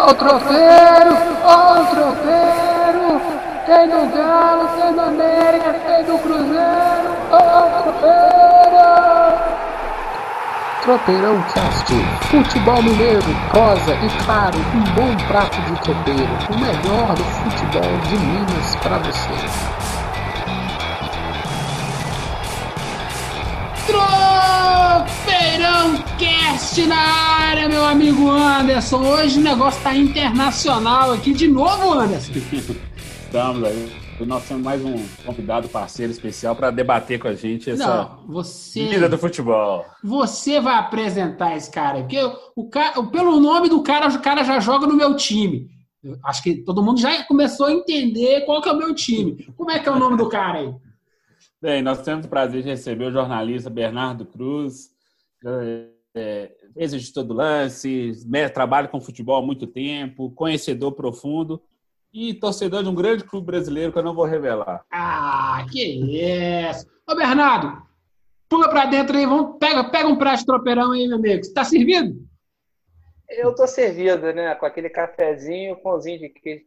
Ó o tropeiro, ó o tropeiro. Tem do Galo, tem do América, tem do Cruzeiro. Ó o tropeiro. Tropeirão Cast, futebol mineiro, prosa e claro, um bom prato de tropeiro, o melhor do futebol de Minas para você. Tropeirão Cast na área, meu amigo Anderson. Hoje o negócio tá internacional aqui de novo, Anderson. Estamos aí. Nós temos mais um convidado parceiro especial para debater com a gente essa Não, você, vida do futebol. você vai apresentar esse cara, porque o cara, pelo nome do cara, o cara já joga no meu time. Eu acho que todo mundo já começou a entender qual que é o meu time. Como é que é o nome do cara aí? Bem, nós temos o prazer de receber o jornalista Bernardo Cruz, é, ex-editor do Lance, trabalha com futebol há muito tempo, conhecedor profundo e torcedor de um grande clube brasileiro que eu não vou revelar. Ah, que isso! Ô, Bernardo, pula pra dentro aí, vamos, pega, pega um prato de tropeirão aí, meu amigo. Você tá servido? Eu tô servido, né? Com aquele cafezinho, pãozinho de queijo.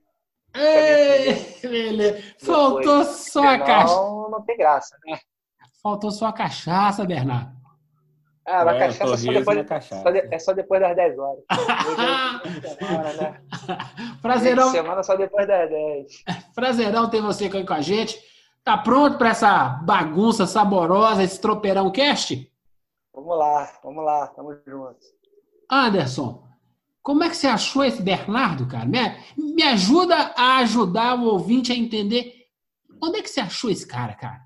Ei, beleza. Faltou Depois, só a cachaça. Não tem graça, né? Faltou só a cachaça, Bernardo. Ah, mas É, cachaça só depois, é cachaça. só de- é só depois das 10 horas. É semana, né? Prazerão, semana só depois das 10. prazerão ter você aqui com a gente. Tá pronto para essa bagunça saborosa, esse tropeirão cast? Vamos lá, vamos lá, tamo juntos. Anderson, como é que você achou esse Bernardo, cara? Me, me ajuda a ajudar o ouvinte a entender onde é que você achou esse cara, cara?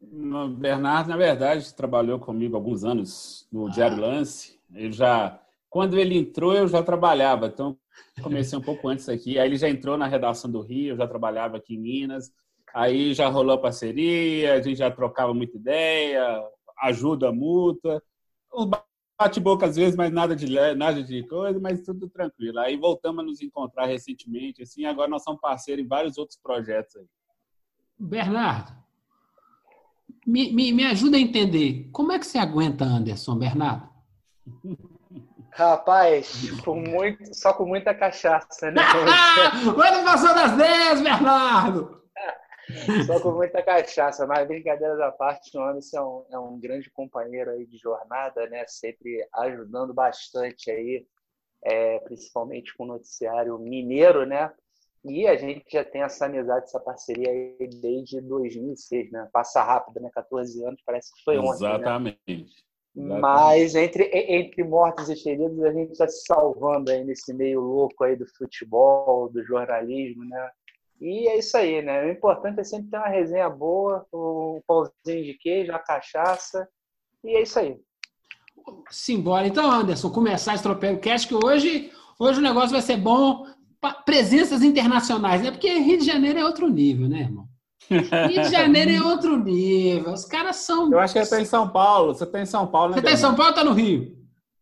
O Bernardo, na verdade, trabalhou comigo alguns anos no Diário Lance. Ele já, quando ele entrou, eu já trabalhava, então comecei um pouco antes aqui. Aí ele já entrou na redação do Rio, eu já trabalhava aqui em Minas. Aí já rolou parceria, a gente já trocava muita ideia, ajuda mútua. Um bate-boca às vezes, mas nada de nada de coisa, mas tudo tranquilo. Aí voltamos a nos encontrar recentemente, assim, agora nós somos parceiros em vários outros projetos aí. Bernardo, me, me, me ajuda a entender. Como é que você aguenta Anderson, Bernardo? Rapaz, com muito, só com muita cachaça, né? Quando passou das 10, Bernardo! Só com muita cachaça, mas brincadeiras à parte, o Anderson é um, é um grande companheiro aí de jornada, né? Sempre ajudando bastante aí, é, principalmente com o noticiário mineiro, né? E a gente já tem essa amizade, essa parceria aí desde 2006, né? Passa rápido, né? 14 anos, parece que foi ontem, né? Exatamente. Mas entre, entre mortos e feridos, a gente está se salvando aí nesse meio louco aí do futebol, do jornalismo, né? E é isso aí, né? O importante é sempre ter uma resenha boa, um pãozinho de queijo, uma cachaça, e é isso aí. Simbora. Então, Anderson, começar esse tropeiro cast, que hoje, hoje o negócio vai ser bom. Presenças internacionais, né? Porque Rio de Janeiro é outro nível, né, irmão? Rio de Janeiro é outro nível. Os caras são. Eu acho que você está em São Paulo. Você está em São Paulo, né? Você tá em São Paulo ou tá no Rio?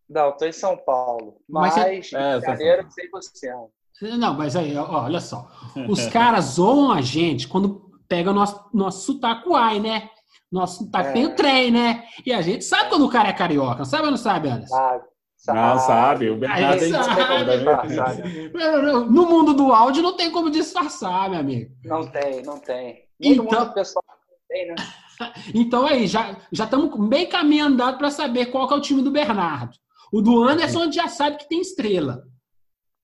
Não, estou em São Paulo, Mas mas, você- É, Rio de Janeiro 100%. Não, mas aí, ó, olha só. Os caras zoam a gente quando pega o nosso, nosso sotaque uai, né? Nosso sotaque É. tem o trem, né? E a gente sabe quando o cara é carioca. Sabe ou não sabe, Anderson? Sabe? Não, sabe. O Bernardo é sabe. No mundo do áudio não tem como disfarçar, meu amigo. Não tem, não tem. No Então- mundo pessoal tem, né? Então aí, já já estamos bem caminho andado para saber qual que é o time do Bernardo. O do Anderson a gente já sabe que tem estrela.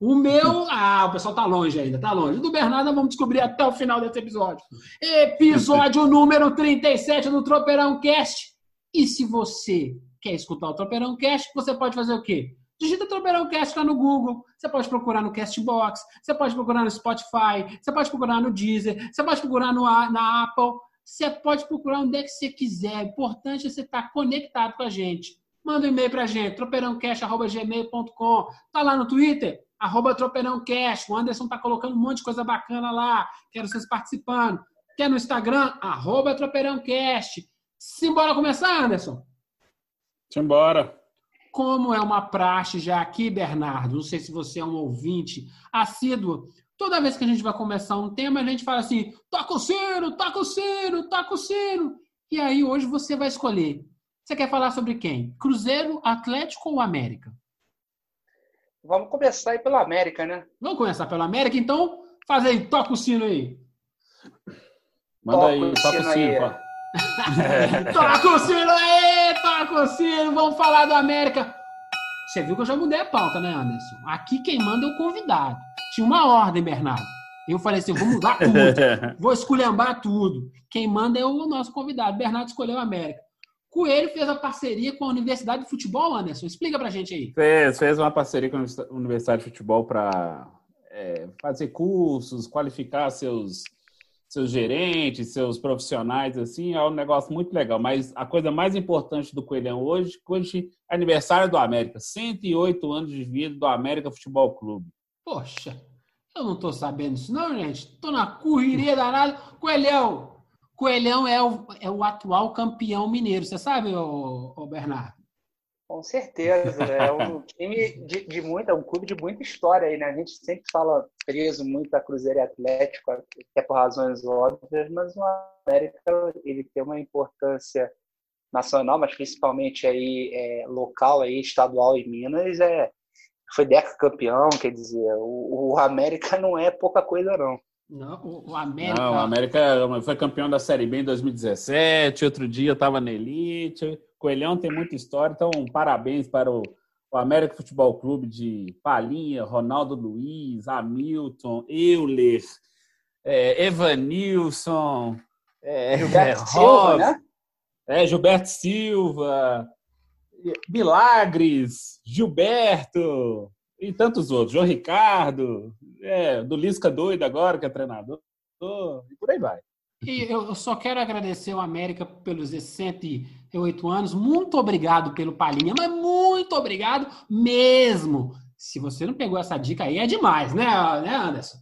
O meu, ah, o pessoal tá longe ainda, tá longe. O do Bernardo vamos descobrir até o final desse episódio. Episódio número 37 do Tropeirão Cast. E se você quer escutar o Tropeirão Cast, você pode fazer o quê? Digita Tropeirão Cast lá no Google, você pode procurar no Castbox, você pode procurar no Spotify, você pode procurar no Deezer, você pode procurar no, A- na Apple, você pode procurar onde é que você quiser. O importante é você estar conectado com a gente. Manda um e-mail pra gente, tropeirãocast.gmail.com. Tá lá no Twitter, arroba tropeirãocast. O Anderson tá colocando um monte de coisa bacana lá. Quero vocês participando. Quer no Instagram, arroba tropeirãocast. Simbora começar, Anderson? Simbora. Como é uma praxe já aqui, Bernardo, não sei se você é um ouvinte assíduo, toda vez que a gente vai começar um tema, a gente fala assim: toca o sino, toca o sino, toca o sino. E aí hoje você vai escolher. Você quer falar sobre quem? Cruzeiro, Atlético ou América? vamos começar aí pela América, né? Vamos começar pela América, então. Faz aí, toca o sino aí. Manda toca aí, toca o sino. Aí. toca o sino aí, sino, vamos falar do América. Você viu que eu já mudei a pauta, né, Anderson? Aqui quem manda é o convidado. Tinha uma ordem, Bernardo. Eu falei assim, vou mudar tudo, vou esculhambar tudo. Quem manda é o nosso convidado. Bernardo escolheu a América. Coelho fez a parceria com a Universidade de Futebol, Anderson. Explica pra gente aí. Fez, fez uma parceria com a Universidade de Futebol para é, fazer cursos, qualificar seus seus gerentes, seus profissionais, assim, é um negócio muito legal. Mas a coisa mais importante do Coelhão hoje, hoje é aniversário do América, 108 anos de vida do América Futebol Clube. Poxa, eu não tô sabendo isso não, gente. Tô na correria danada. Coelhão, Coelhão é o, é o atual campeão mineiro, você sabe, ô, ô Bernardo? Com certeza, é um time de, de muita, um clube de muita história aí, né? A gente sempre fala preso muito a Cruzeiro e Atlético, até por razões óbvias, mas o América ele tem uma importância nacional, mas principalmente aí é, local aí estadual em Minas é foi deca campeão, quer dizer, o, o América não é pouca coisa não. Não, o América. Não, o América foi campeão da Série B em 2017. Outro dia estava na Elite. Coelhão tem muita história, então parabéns para o, o América Futebol Clube de Palinha, Ronaldo Luiz, Hamilton, Euler, é, Evanilson, é, Gilberto é, Silva, né? É, Gilberto Silva, Milagres, Gilberto e tantos outros. João Ricardo, é, do Lisca doido agora, que é treinador, e por aí vai. E eu só quero agradecer o América pelos 108 anos. Muito obrigado pelo Palhinha, mas muito obrigado mesmo. Se você não pegou essa dica aí, é demais, né, né Anderson?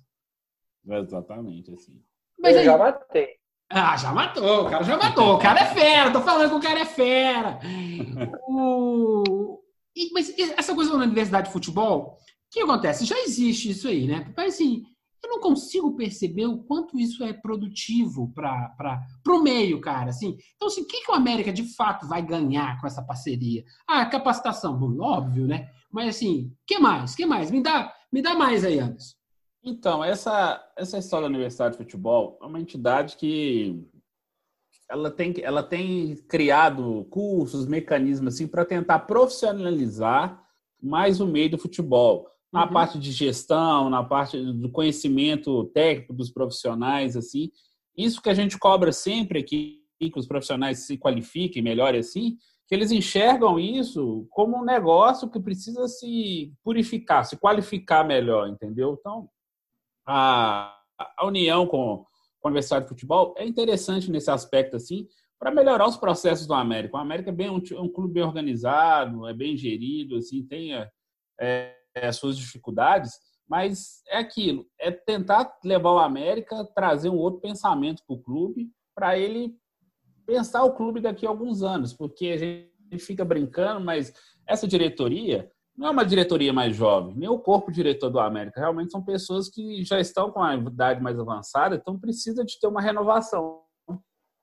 Exatamente, assim. Mas eu já matei. Ah, já matou, o cara já matou. O cara é fera, tô falando que o cara é fera. o... E, mas essa coisa da universidade de futebol, que acontece? Já existe isso aí, né? Mas assim, eu não consigo perceber o quanto isso é produtivo para o meio, cara. Assim. Então, assim, o que, que o América de fato vai ganhar com essa parceria? Ah, capacitação, bom, óbvio, né? Mas assim, o que mais? que mais? Me dá, me dá mais aí, Anderson. Então, essa, essa história da Universidade de Futebol é uma entidade que ela tem, ela tem criado cursos, mecanismos assim para tentar profissionalizar mais o meio do futebol na uhum. parte de gestão, na parte do conhecimento técnico dos profissionais, assim. Isso que a gente cobra sempre aqui, que os profissionais se qualifiquem melhor assim, que eles enxergam isso como um negócio que precisa se purificar, se qualificar melhor, entendeu? Então, a, a união com, com a Universidade de Futebol é interessante nesse aspecto, assim, para melhorar os processos do América. O América é bem um, um clube bem organizado, é bem gerido, assim, tem é, é, suas dificuldades, mas é aquilo, é tentar levar o América, trazer um outro pensamento para o clube, para ele pensar o clube daqui a alguns anos, porque a gente fica brincando, mas essa diretoria não é uma diretoria mais jovem, nem o corpo diretor do América, realmente são pessoas que já estão com a idade mais avançada, então precisa de ter uma renovação,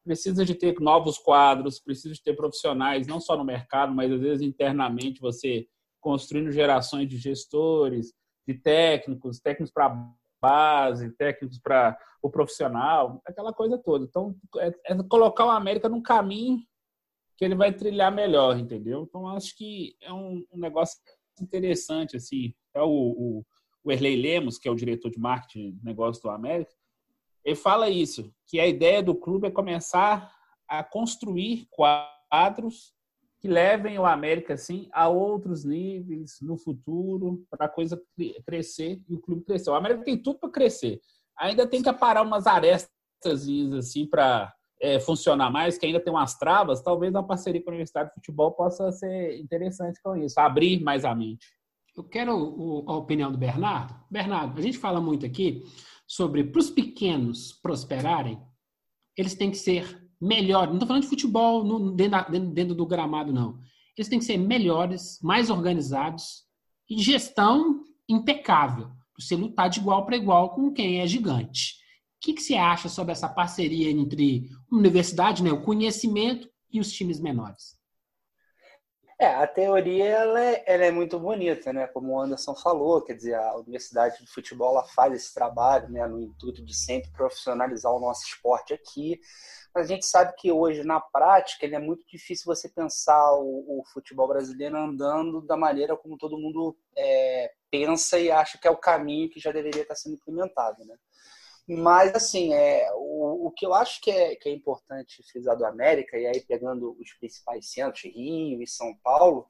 precisa de ter novos quadros, precisa de ter profissionais, não só no mercado, mas às vezes internamente você construindo gerações de gestores, de técnicos, técnicos para base, técnicos para o profissional, aquela coisa toda. Então, é, é, colocar o América num caminho que ele vai trilhar melhor, entendeu? Então, acho que é um, um negócio interessante, assim. É o, o, o Erlei Lemos, que é o diretor de marketing de negócios do América, ele fala isso, que a ideia do clube é começar a construir quadros que levem o América assim a outros níveis no futuro para a coisa crescer e o clube crescer. O América tem tudo para crescer. Ainda tem que aparar umas arestas assim para é, funcionar mais, que ainda tem umas travas. Talvez uma parceria com a Universidade de Futebol possa ser interessante com isso, abrir mais a mente. Eu quero a opinião do Bernardo. Bernardo, a gente fala muito aqui sobre para os pequenos prosperarem, eles têm que ser melhor. Não estou falando de futebol no, dentro, dentro, do gramado, não. Eles têm que ser melhores, mais organizados e gestão impecável. Para você lutar de igual para igual com quem é gigante. O que, que você acha sobre essa parceria entre universidade, né, o conhecimento e os times menores? É, a teoria ela é, ela é, muito bonita, né? Como o Anderson falou, quer dizer, a Universidade de Futebol ela faz esse trabalho, né? No intuito de sempre profissionalizar o nosso esporte aqui. Mas a gente sabe que hoje, na prática, é muito difícil você pensar o, o futebol brasileiro andando da maneira como todo mundo é, pensa e acha que é o caminho que já deveria estar sendo implementado, né? Mas, assim, é, o, o que eu acho que é, que é importante frisar do América, e aí pegando os principais centros, Rio e São Paulo,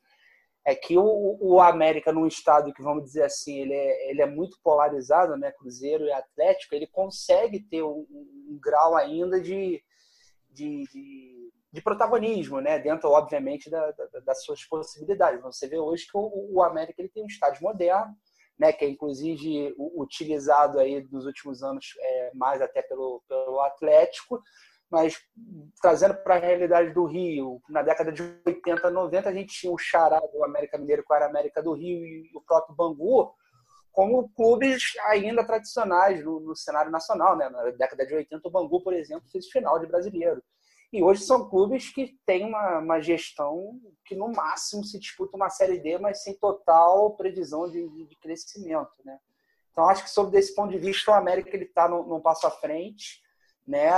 é que o, o América, num estado que, vamos dizer assim, ele é, ele é muito polarizado, né, Cruzeiro e Atlético, ele consegue ter um, um grau ainda de, de, de, de, protagonismo, né, dentro, obviamente, da, da, das suas possibilidades. Você vê hoje que o, o América ele tem um estádio moderno, né, que é inclusive utilizado aí nos últimos anos é, mais até pelo, pelo Atlético, mas trazendo para a realidade do Rio, na década de 80, 90, a gente tinha o Xará do América Mineiro com a América do Rio e o próprio Bangu como clubes ainda tradicionais no, no cenário nacional. Né? Na década de 80, o Bangu, por exemplo, fez final de brasileiro. E hoje são clubes que têm uma, uma gestão que, no máximo, se disputa uma Série D, mas sem total previsão de, de, crescimento. Né? Então, acho que, sob esse ponto de vista, o América está num passo à frente. Né?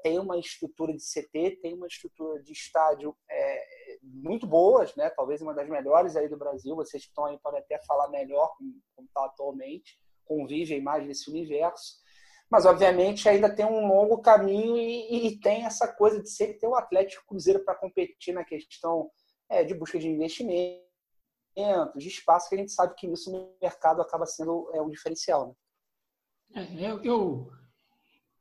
Tem uma estrutura de CT, tem uma estrutura de estádio é, muito boas, né? talvez uma das melhores aí do Brasil. Vocês que estão aí podem até falar melhor como está atualmente, convivem mais nesse universo mas obviamente ainda tem um longo caminho e, e tem essa coisa de sempre ter o Atlético Cruzeiro para competir na questão é, de busca de investimento, de espaço, que a gente sabe que isso no mercado acaba sendo é, um diferencial. Né? É, eu, eu,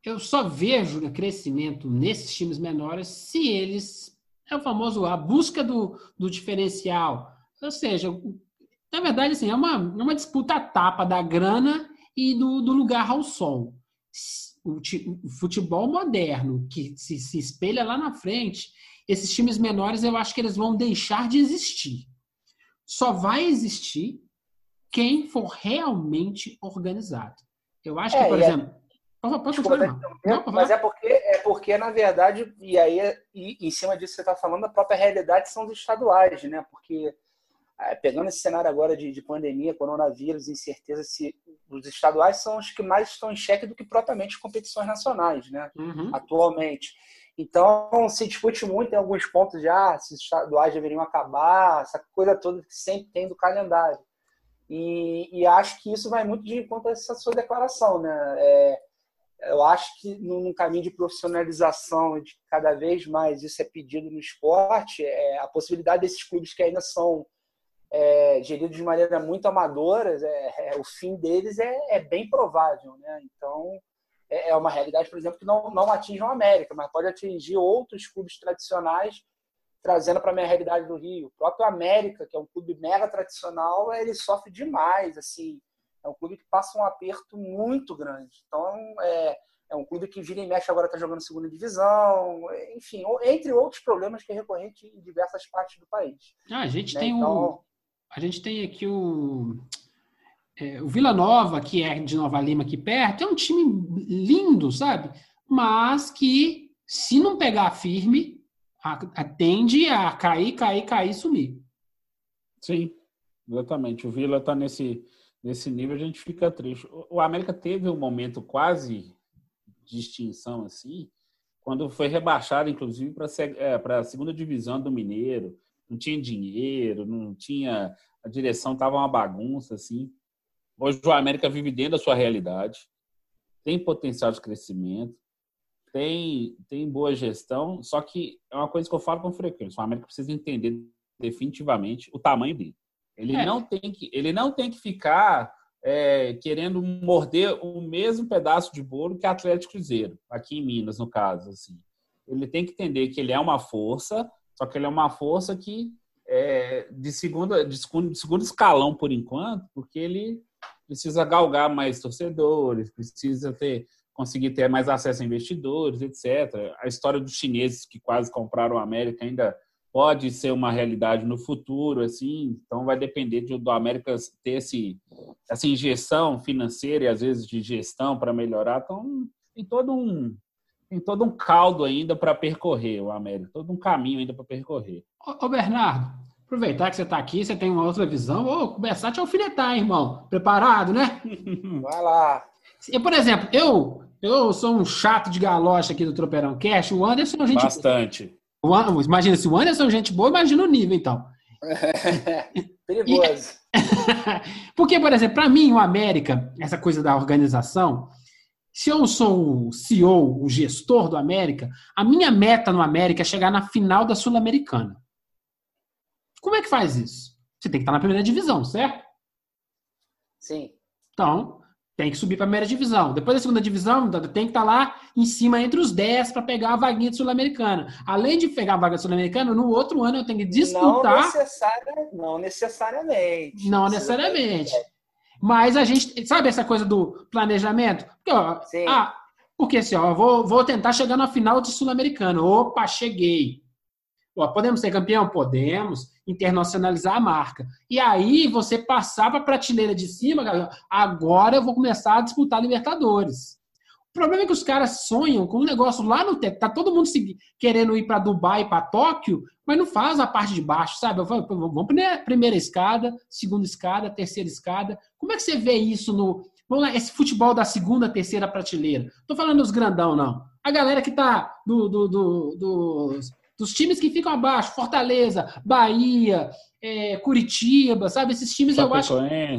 eu só vejo né, crescimento nesses times menores se eles. É o famoso a busca do, do diferencial. Ou seja, na verdade, assim, é uma, é uma disputa tapa da grana e do, do lugar ao sol o futebol moderno que se, se espelha lá na frente, esses times menores eu acho que eles vão deixar de existir. Só vai existir quem for realmente organizado. Eu acho que, é, por é exemplo. É... Pode, pode Desculpa, não, mas é porque, é porque, na verdade, e aí e, em cima disso que você está falando, a própria realidade são os estaduais, né? Porque é, pegando esse cenário agora de, de, pandemia, coronavírus, incerteza se os estaduais são os que mais estão em xeque do que propriamente competições nacionais, né? Uhum. Atualmente. Então, se discute muito em alguns pontos já se os estaduais deveriam acabar, essa coisa toda que sempre tem do calendário. E, e acho que isso vai muito de encontro a essa sua declaração, né? É, eu acho que num caminho de profissionalização, de cada vez mais isso é pedido no esporte, é a possibilidade desses clubes que ainda são é, geridos de maneira muito amadora, é, é, o fim deles é, é, bem provável. Né? Então, é, é, uma realidade, por exemplo, que não, não atinge o América, mas pode atingir outros clubes tradicionais, trazendo para a minha realidade do Rio. O próprio América, que é um clube mega tradicional, ele sofre demais. assim É um clube que passa um aperto muito grande. Então, é, é um clube que vira e mexe agora está jogando segunda divisão, enfim, entre outros problemas que é recorrente em diversas partes do país. Ah, a gente né? tem então, a gente tem aqui o, é, o Vila Nova, que é de Nova Lima aqui perto, é um time lindo, sabe? Mas que, se não pegar firme, tende a cair, cair, cair e sumir. Sim, exatamente. O Vila está nesse, nesse nível, a gente fica triste. O América teve um momento quase de extinção, assim, quando foi rebaixado, inclusive, para é, a segunda divisão do Mineiro não tinha dinheiro, não tinha. A direção estava uma bagunça, assim. Hoje o América vive dentro da sua realidade, tem potencial de crescimento, tem, tem boa gestão, só que é uma coisa que eu falo com frequência: o América precisa entender definitivamente o tamanho dele. Ele, é. não, tem que, ele não tem que ficar é, querendo morder o mesmo pedaço de bolo que Atlético Cruzeiro, aqui em Minas, no caso. Assim. Ele tem que entender que ele é uma força, só que ele é uma força que é de, segunda, de segundo escalão por enquanto, porque ele precisa galgar mais torcedores, precisa ter conseguir ter mais acesso a investidores, etc. A história dos chineses que quase compraram a América ainda pode ser uma realidade no futuro, assim. Então vai depender de, do América ter esse, essa injeção financeira e às vezes de gestão para melhorar. Então tem todo um tem todo um caldo ainda para percorrer o América, todo um caminho ainda para percorrer. Ô, Bernardo, Aproveitar que você está aqui, você tem uma outra visão, vou começar a te alfinetar, hein, irmão. Preparado, né? Vai lá. E, por exemplo, eu eu sou um chato de galocha aqui do Tropeirão Cash, o Anderson a gente... Bastante. O, imagina, se o Anderson é gente boa, imagina o nível, então. Perigoso. Porque, por exemplo, para mim, o América, essa coisa da organização, se eu sou o CEO, o gestor do América, a minha meta no América é chegar na final da Sul-Americana. Como é que faz isso? Você tem que estar na primeira divisão, certo? Sim. Então, tem que subir para a primeira divisão. Depois da segunda divisão, tem que estar lá em cima entre os 10 para pegar a vaguinha Sul-Americana. Além de pegar a vaga Sul-Americana, no outro ano eu tenho que disputar. Não, necessária, não necessariamente. Não necessariamente. Mas a gente. Sabe essa coisa do planejamento? Porque, ó. Ah, porque assim, ó, vou, vou tentar chegar na final de Sul-Americana. Opa, cheguei. Ó, podemos ser campeão? Podemos. Internacionalizar a marca. E aí você passar para a prateleira de cima, agora eu vou começar a disputar Libertadores. O problema é que os caras sonham com um negócio lá no teto. Tá todo mundo querendo ir para Dubai, para Tóquio, mas não faz a parte de baixo, sabe? Vamos primeira escada, segunda escada, terceira escada. Como é que você vê isso no. Vamos lá, esse futebol da segunda, terceira prateleira. Tô falando dos grandão, não. A galera que tá do, do, do, dos times que ficam abaixo, Fortaleza, Bahia, é, Curitiba, sabe? Esses times eu acho.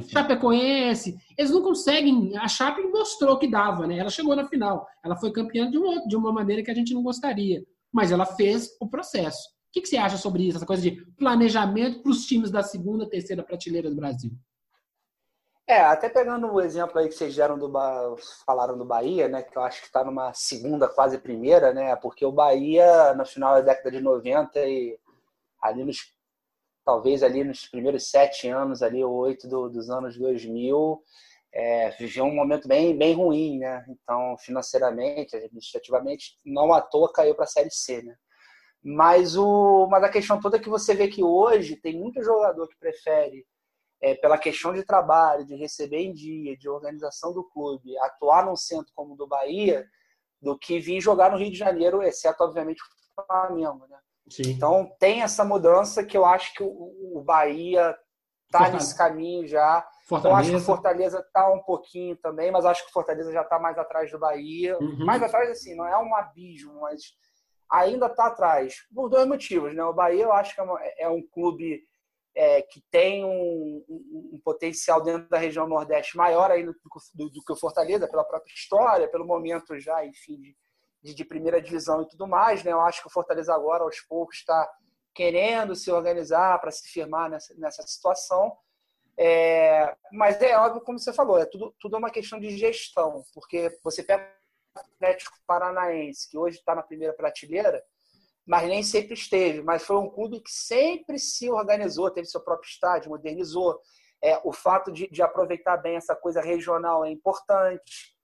Chapecoense. Eles não conseguem. A Chape mostrou que dava, né? Ela chegou na final. Ela foi campeã de, um, de uma maneira que a gente não gostaria. Mas ela fez o processo. O que, que você acha sobre isso? Essa coisa de planejamento para os times da segunda, terceira prateleira do Brasil? É, até pegando o exemplo aí que vocês deram do falaram do Bahia, né, que eu acho que está numa segunda, quase primeira, né, porque o Bahia no final da década de 90 e ali nos talvez ali nos primeiros sete anos ali ou oito do, dos anos 2000 é, viveu um momento bem bem ruim, né, então financeiramente, administrativamente, não à toa caiu para a série C, né. Mas o mas a questão toda é que você vê que hoje tem muito jogador que prefere é, pela questão de trabalho, de receber em dia, de organização do clube, atuar num centro como o do Bahia, do que vir jogar no Rio de Janeiro, exceto, obviamente, o Flamengo. Né? Então, tem essa mudança que eu acho que o, o Bahia está nesse caminho já. Fortaleza. Eu acho que o Fortaleza está um pouquinho também, mas acho que o Fortaleza já está mais atrás do Bahia. Uhum. Mais atrás, assim, não é um abismo, mas ainda está atrás. Por dois motivos, né? O Bahia, eu acho que é, é um clube é, que tem um, um, um, potencial dentro da região Nordeste maior ainda do, do, que o Fortaleza, pela própria história, pelo momento já, enfim, de, de, primeira divisão e tudo mais. Né? Eu acho que o Fortaleza agora, aos poucos, está querendo se organizar para se firmar nessa, nessa situação. É, mas é óbvio, como você falou, é tudo, tudo é uma questão de gestão, porque você pega o Atlético Paranaense, que hoje está na primeira prateleira, mas nem sempre esteve. Mas foi um clube que sempre se organizou, teve seu próprio estádio, modernizou. É, o fato de, de aproveitar bem essa coisa regional é importante,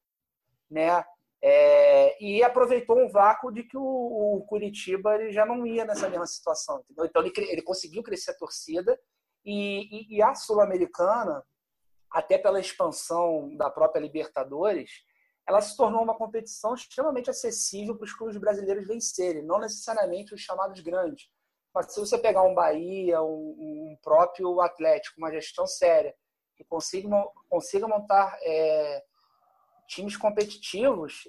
né? É, e aproveitou um vácuo de que o, o, Curitiba ele já não ia nessa mesma situação. Entendeu? Então ele, ele conseguiu crescer a torcida e, e, e a Sul-Americana, até pela expansão da própria Libertadores, ela se tornou uma competição extremamente acessível para os clubes brasileiros vencerem, não necessariamente os chamados grandes. Mas se você pegar um Bahia, um, um próprio Atlético, uma gestão séria, que consiga, consiga montar é, times competitivos,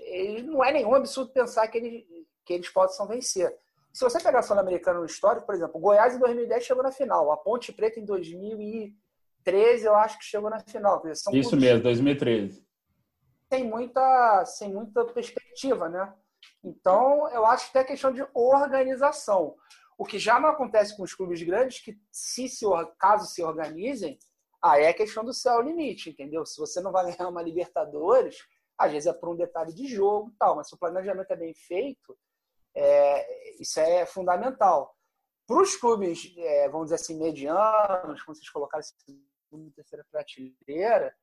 não é nenhum absurdo pensar que eles, que eles possam vencer. Se você pegar a Sul-Americana no histórico, por exemplo, o Goiás em 2010 chegou na final, a Ponte Preta em 2013 eu acho que chegou na final. Isso mesmo, 2013 sem muita, sem muita perspectiva, né? Então, eu acho que é questão de organização. O que já não acontece com os clubes grandes, que se, se caso se organizem, aí é questão do céu limite, entendeu? Se você não vai ganhar uma Libertadores, às vezes é por um detalhe de jogo e tal, mas se o planejamento é bem feito, é, isso é fundamental. Para os clubes, é, vamos dizer assim, medianos, como vocês colocaram, segunda terceira prateleira,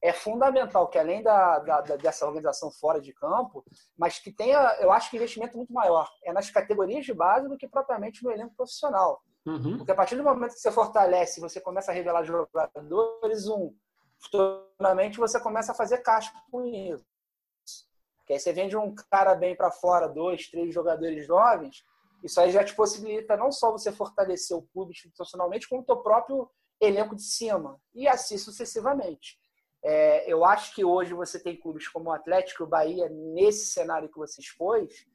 é fundamental que além da, da, dessa organização fora de campo, mas que tenha, eu acho que investimento muito maior é nas categorias de base do que propriamente no elenco profissional. Uhum. Porque a partir do momento que você fortalece, você começa a revelar jogadores, um, futuramente você começa a fazer caixa com isso. Porque aí você vende um cara bem para fora, dois, três jogadores jovens, Isso aí já te possibilita não só você fortalecer o clube institucionalmente, como o teu próprio elenco de cima, e assim sucessivamente. É, eu acho que hoje você tem clubes como o Atlético e o Bahia, nesse cenário que você expôs,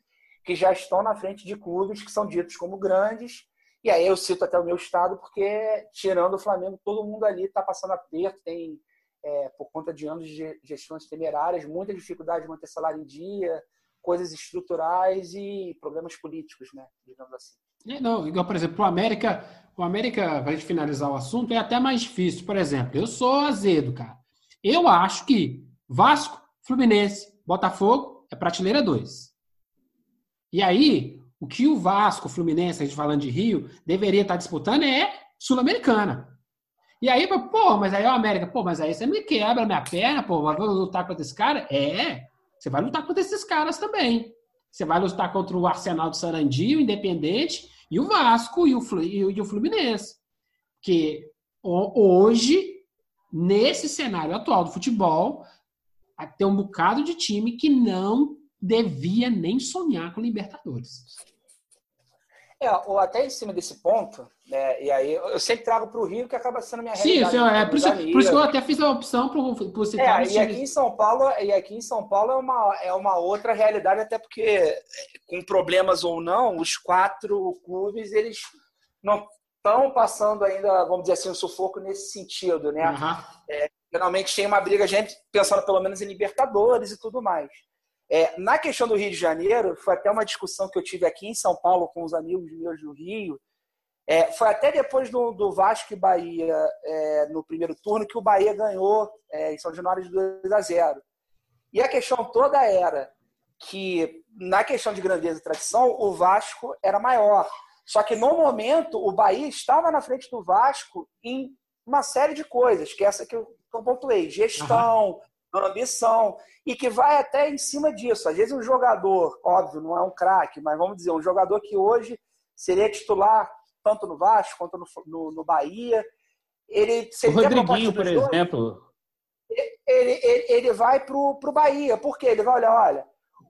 que já estão na frente de clubes que são ditos como grandes. E aí eu cito até o meu estado, porque tirando o Flamengo, todo mundo ali está passando aperto, tem, é, por conta de anos de gestões temerárias, muita dificuldade de manter salário em dia, coisas estruturais e problemas políticos, né? Digamos assim. Não, igual, por exemplo, o América, o América, para a gente finalizar o assunto, é até mais difícil. Por exemplo, eu sou azedo, cara. Eu acho que Vasco, Fluminense, Botafogo é prateleira 2. E aí, o que o Vasco, o Fluminense, a gente falando de Rio, deveria estar disputando é Sul-Americana. E aí, pô, mas aí o América, pô, mas aí você me quebra minha perna, pô, vai lutar contra esse cara? É, você vai lutar contra esses caras também. Você vai lutar contra o Arsenal do Sarandio, Independente, e o Vasco e o, e o Fluminense. Que hoje, nesse cenário atual do futebol, tem um bocado de time que não devia nem sonhar com Libertadores. É, ou até em cima desse ponto, né, e aí eu sempre trago para o Rio, que acaba sendo minha realidade. Sim, é, por, isso, por isso que eu até fiz a opção por, citar é, e aqui em São Paulo E aqui em São Paulo é uma, é uma outra realidade, até porque, com problemas ou não, os quatro clubes, eles não estão passando ainda, vamos dizer assim, um sufoco nesse sentido, né? Uhum. É, geralmente tem uma briga, gente pensando pelo menos em Libertadores e tudo mais. É, na questão do Rio de Janeiro, foi até uma discussão que eu tive aqui em São Paulo com os amigos meus do Rio. É, foi até depois do, do Vasco e Bahia é, no primeiro turno que o Bahia ganhou é, em São Januário de 2 a 0. E a questão toda era que, na questão de grandeza e tradição, o Vasco era maior. Só que no momento, o Bahia estava na frente do Vasco em uma série de coisas, que é essa que eu, pontuei: gestão, uhum ambição, e que vai até em cima disso. Às vezes um jogador, óbvio, não é um craque, mas vamos dizer, um jogador que hoje seria titular tanto no Vasco quanto no, no, no Bahia. Ele, o Rodriguinho, por dois, exemplo. Ele, ele, ele vai para o Bahia. Por quê? Ele vai olhar, olha,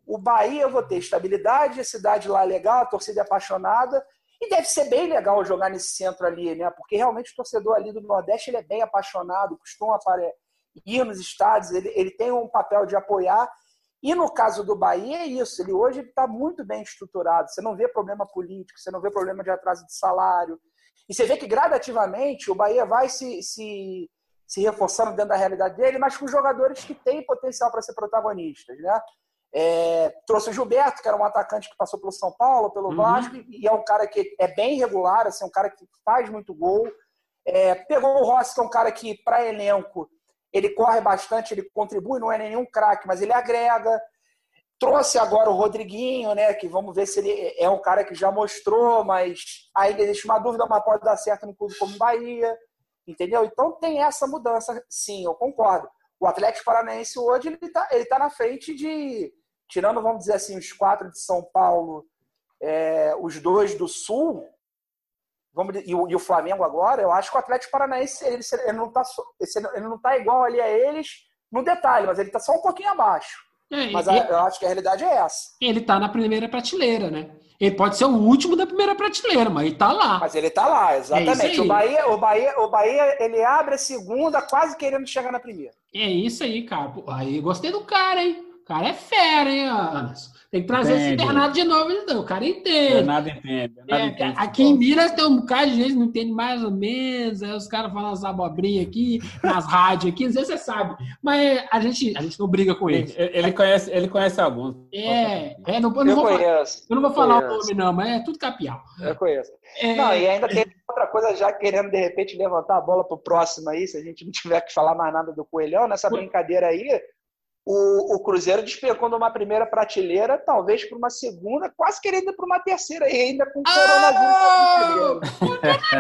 o Bahia eu vou ter estabilidade, a cidade lá é legal, a torcida é apaixonada, e deve ser bem legal jogar nesse centro ali, né? Porque realmente o torcedor ali do Nordeste ele é bem apaixonado, costuma ir nos estádios, ele, ele tem um papel de apoiar. E no caso do Bahia é isso, ele hoje está muito bem estruturado, você não vê problema político, você não vê problema de atraso de salário. E você vê que gradativamente o Bahia vai se, se, se reforçando dentro da realidade dele, mas com jogadores que têm potencial para ser protagonistas. Né? É, trouxe o Gilberto, que era um atacante que passou pelo São Paulo, pelo uhum. Vasco, e é um cara que é bem regular, assim, um cara que faz muito gol. É, pegou o Rossi, que é um cara que, para elenco, ele corre bastante, ele contribui, não é nenhum craque, mas ele agrega. Trouxe agora o Rodriguinho, né? Que vamos ver se ele é um cara que já mostrou, mas ainda existe uma dúvida, mas pode dar certo no clube como Bahia. Entendeu? Então tem essa mudança, sim, eu concordo. O Atlético Paranaense hoje ele está ele tá na frente de, tirando, vamos dizer assim, os quatro de São Paulo, é, os dois do Sul, vamos, e, o, e o Flamengo agora, eu acho que o Atlético Paranaense ele, ele não está ele não tá igual ali a eles no detalhe, mas ele está só um pouquinho abaixo. É, mas a, eu acho que a realidade é essa. Ele está na primeira prateleira, né? Ele pode ser o último da primeira prateleira, mas ele está lá. Mas ele está lá, exatamente. É o Bahia, o Bahia, o Bahia, ele abre a segunda, quase querendo chegar na primeira. É isso aí, cara. Aí gostei do cara, hein? O cara é fera, hein, Anderson? Tem que trazer entende. esse Bernardo de novo, então. O cara entende. Bernardo entende. Bernardo é, entende aqui em Minas tem um bocado de gente que não entende mais ou menos. Aí os caras falam as abobrinhas aqui, nas rádios aqui, sei se você sabe. Mas a gente, a gente não briga com ele. Ele, ele conhece, ele conhece alguns. É, é não, eu, não vou conheço. Falar, eu não vou falar conheço. o nome, não, mas é tudo capial. Eu conheço. É... Não, e ainda tem outra coisa, já querendo de repente levantar a bola pro próximo aí, se a gente não tiver que falar mais nada do Coelhão, nessa brincadeira aí o, o Cruzeiro despencou numa primeira prateleira, talvez para uma segunda, quase querendo ir para uma terceira, e ainda com coronavírus. Ah!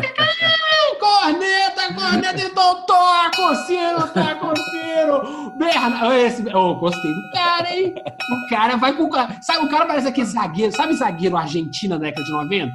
corneta, corneta, então toca o sino, toca o sino. Bernardo, esse, oh, gostei do cara, hein? O cara vai com. Sabe, o cara parece aquele zagueiro, sabe zagueiro argentino da década de 90?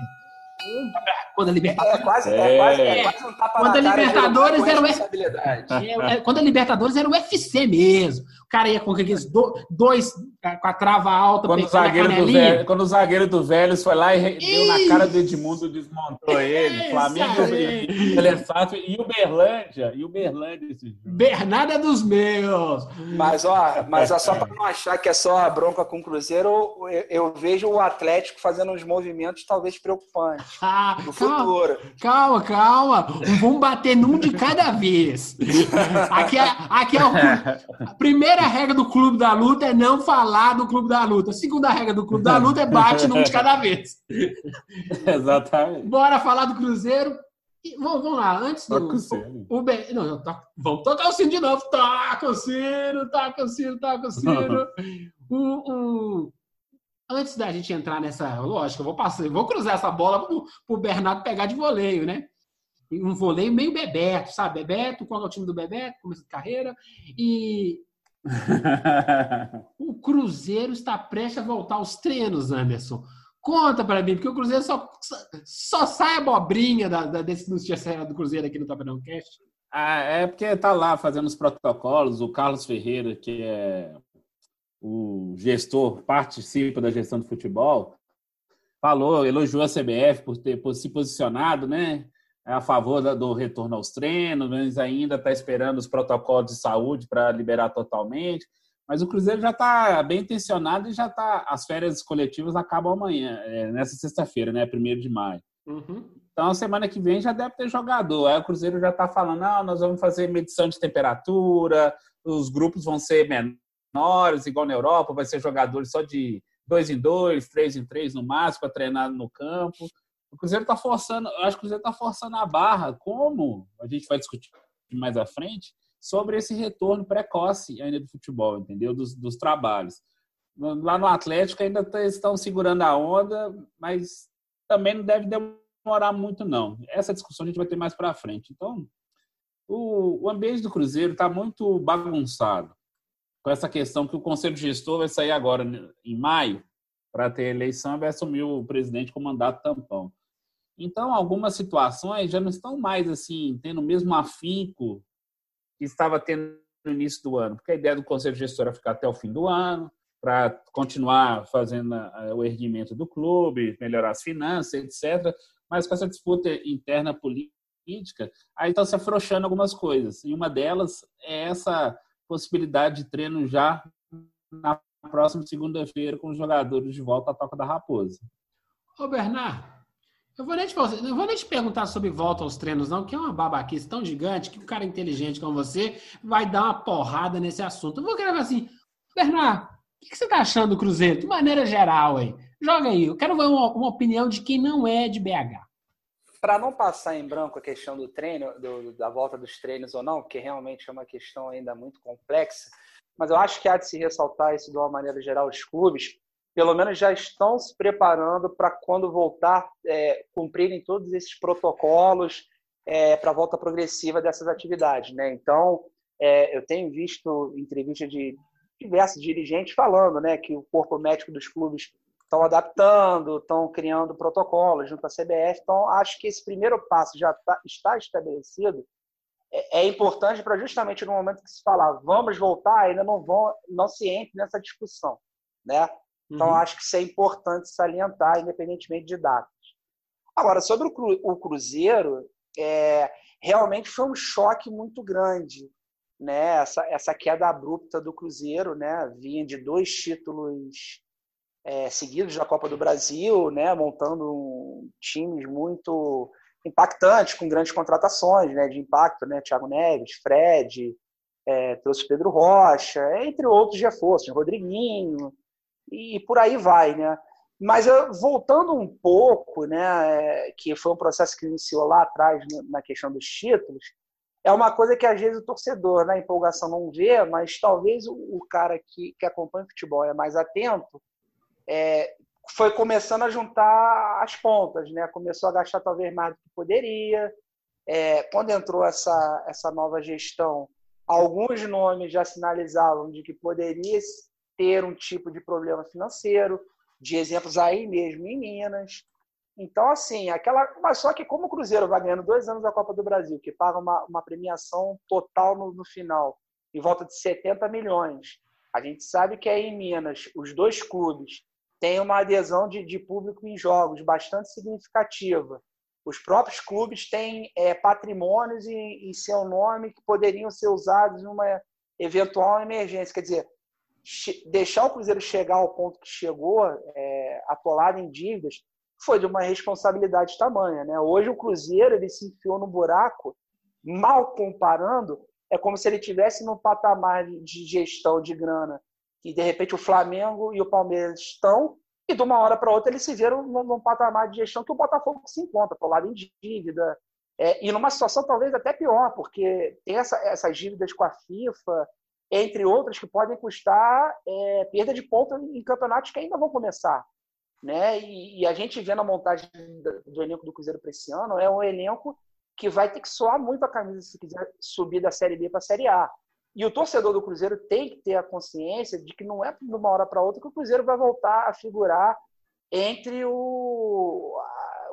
Quando a Libertadores. É, quase, é, quase, é, quase um tapa quando a Libertadores era o é, é, Quando a Libertadores era o UFC mesmo. Cara ia com aqueles dois com a trava alta, quando o zagueiro do velho, Quando o zagueiro do Vélez foi lá e deu na cara do Edmundo, desmontou ele. Flamengo e Elefato e Uberlândia. E Uberlândia esse jogo. Bernardo é dos meus. Mas, ó, mas ó, só para não achar que é só a bronca com o Cruzeiro, eu, eu, vejo o Atlético fazendo uns movimentos talvez preocupantes ah, no calma, futuro. Calma, calma. Vamos bater num de cada vez. Aqui é, aqui é o, a primeira regra do Clube da Luta é não falar do Clube da Luta. A segunda regra do Clube da Luta é bate num de cada vez. Exatamente. Bora falar do Cruzeiro. E, vamos, lá, antes do. O, o, não, não, to, vamos tocar o sino de novo. Toca o sino, toca o sino, toca o sino. o, o, antes da gente entrar nessa. Lógico, eu vou passar, vou cruzar essa bola pro, pro Bernardo pegar de voleio, né? Um voleio meio Bebeto, sabe? Bebeto, qual é o time do Bebeto, começo de carreira. E o Cruzeiro está prestes a voltar aos treinos, Anderson. Conta para mim, porque o Cruzeiro só, só sai abobrinha da, da, desse notícia do Cruzeiro aqui no Tapadão Cast. Ah, é porque tá lá fazendo os protocolos. O Carlos Ferreira, que é o gestor, participa da gestão do futebol, falou, elogiou a CBF por ter por se posicionado, né? A favor do retorno aos treinos, mas ainda está esperando os protocolos de saúde para liberar totalmente. Mas o Cruzeiro já está bem intencionado e já está. As férias coletivas acabam amanhã, é, nessa sexta-feira, né? Primeiro de maio. Uhum. Então, semana que vem já deve ter jogador. Aí o Cruzeiro já está falando: não, nós vamos fazer medição de temperatura, os grupos vão ser menores, igual na Europa, vai ser jogadores só de dois em dois, três em três no máximo, para treinar no campo. O Cruzeiro está forçando, acho que o Cruzeiro está forçando a barra, como a gente vai discutir mais à frente, sobre esse retorno precoce ainda do futebol, entendeu? Dos, dos trabalhos. Lá no Atlético ainda tá, estão segurando a onda, mas também não deve demorar muito, não. Essa discussão a gente vai ter mais para frente. Então, o, o ambiente do Cruzeiro está muito bagunçado com essa questão que o Conselho Gestor vai sair agora em maio para ter eleição e vai assumir o presidente com mandato tampão. Então, algumas situações já não estão mais assim, tendo o mesmo afinco que estava tendo no início do ano, porque a ideia do Conselho Gestor era ficar até o fim do ano, para continuar fazendo eh, o erguimento do clube, melhorar as finanças, etc. Mas com essa disputa interna política, aí estão se afrouxando algumas coisas. E uma delas é essa possibilidade de treino já na próxima segunda-feira com os jogadores de volta à Toca da Raposa. Ô, Bernardo, eu vou, nem te, eu vou nem te perguntar sobre volta aos treinos, não, que é uma babaquice tão gigante que um cara inteligente como você vai dar uma porrada nesse assunto. Eu vou querer assim, Bernardo, o que, você está achando do Cruzeiro? De maneira geral aí. Joga aí. Eu quero ver uma, uma opinião de quem não é de BH. Para não passar em branco a questão do treino, do, da volta dos treinos ou não, que realmente é uma questão ainda muito complexa, mas eu acho que há de se ressaltar isso de uma maneira geral os clubes, pelo menos já estão se preparando para quando voltar, é, cumprirem todos esses protocolos é, para a volta progressiva dessas atividades. Né? Então, é, eu tenho visto entrevistas de diversos dirigentes falando né, que o corpo médico dos clubes estão adaptando, estão criando protocolos junto à CBF. Então, acho que esse primeiro passo já tá, está estabelecido. É, é importante para justamente no momento que se falar vamos voltar, ainda não vão, não se entre nessa discussão, né? Então, uhum. acho que isso é importante salientar, independentemente de datas. Agora, sobre o, cru, o Cruzeiro, é, realmente foi um choque muito grande. Né? Essa, essa queda abrupta do Cruzeiro, né? vinha de dois títulos é, seguidos da Copa do Brasil, né? montando um, times muito impactantes, com grandes contratações né? de impacto, né? Thiago Neves, Fred, é, trouxe Pedro Rocha, entre outros reforços, Rodriguinho, e por aí vai, né? Mas voltando um pouco, né, que foi um processo que iniciou lá atrás na questão dos títulos, é uma coisa que às vezes o torcedor, na empolgação, não vê, mas talvez o, cara que, que acompanha o futebol é mais atento, é, foi começando a juntar as pontas, né? Começou a gastar talvez mais do que poderia. É, quando entrou essa, essa nova gestão, alguns nomes já sinalizavam de que poderia ter um tipo de problema financeiro, de exemplos aí mesmo em Minas. Então, assim, aquela. Mas só que como o Cruzeiro vai ganhando dois anos da Copa do Brasil, que paga uma, uma premiação total no, no final, em volta de 70 milhões. A gente sabe que aí em Minas, os dois clubes têm uma adesão de, de público em jogos bastante significativa. Os próprios clubes têm é, patrimônios em, em seu nome que poderiam ser usados numa eventual emergência. Quer dizer, deixar o Cruzeiro chegar ao ponto que chegou, é, atolado em dívidas, foi de uma responsabilidade tamanha. Né? Hoje o Cruzeiro ele se enfiou no buraco, mal comparando, é como se ele tivesse num patamar de gestão de grana que de repente o Flamengo e o Palmeiras estão e de uma hora para outra eles se viram num, num, patamar de gestão que o Botafogo se encontra, lado em dívida, é, e numa situação talvez até pior, porque tem essa, essas dívidas com a FIFA, entre outras, que podem custar é, perda de pontos em campeonatos que ainda vão começar. Né? E, e a gente vê na montagem do, elenco do Cruzeiro para esse ano, é um elenco que vai ter que soar muito a camisa se quiser subir da Série B para a Série A. E o torcedor do Cruzeiro tem que ter a consciência de que não é de uma hora para outra que o Cruzeiro vai voltar a figurar entre o, a,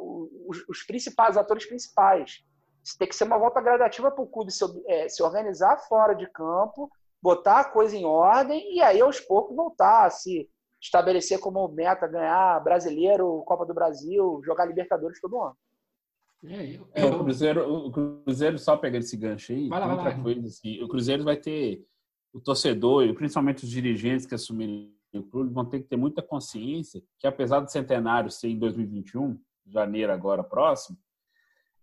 os, os, principais atores principais. Isso tem que ser uma volta gradativa para o clube se, é, se, organizar fora de campo, botar a coisa em ordem e aí aos poucos voltar a se estabelecer como meta ganhar brasileiro, Copa do Brasil, jogar Libertadores todo ano. É, eu, o, Cruzeiro, o Cruzeiro, só pegando esse gancho aí, vai lá, outra vai lá. coisa, assim, o Cruzeiro vai ter o torcedor e principalmente os dirigentes que assumirem o clube vão ter que ter muita consciência que apesar do centenário ser em 2021, janeiro agora próximo,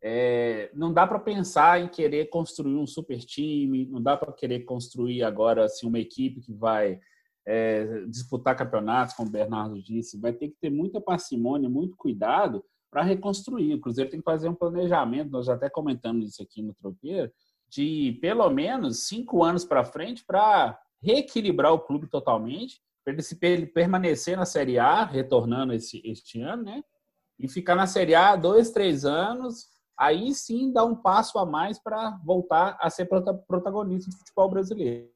é, não dá para pensar em querer construir um super time, não dá para querer construir agora assim uma equipe que vai é, disputar campeonatos, como o Bernardo disse, vai ter que ter muita parcimônia, muito cuidado para reconstruir. O Cruzeiro tem que fazer um planejamento, nós já até comentamos isso aqui no Tropeiro, de pelo menos cinco anos para frente para reequilibrar o clube totalmente, para ele, ele permanecer na Série A, retornando esse, este ano, né? E ficar na Série A dois, três anos, aí sim dá um passo a mais para voltar a ser protagonista do futebol brasileiro.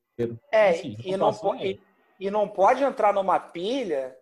É, assim, e, não pode, é. e não pode entrar numa pilha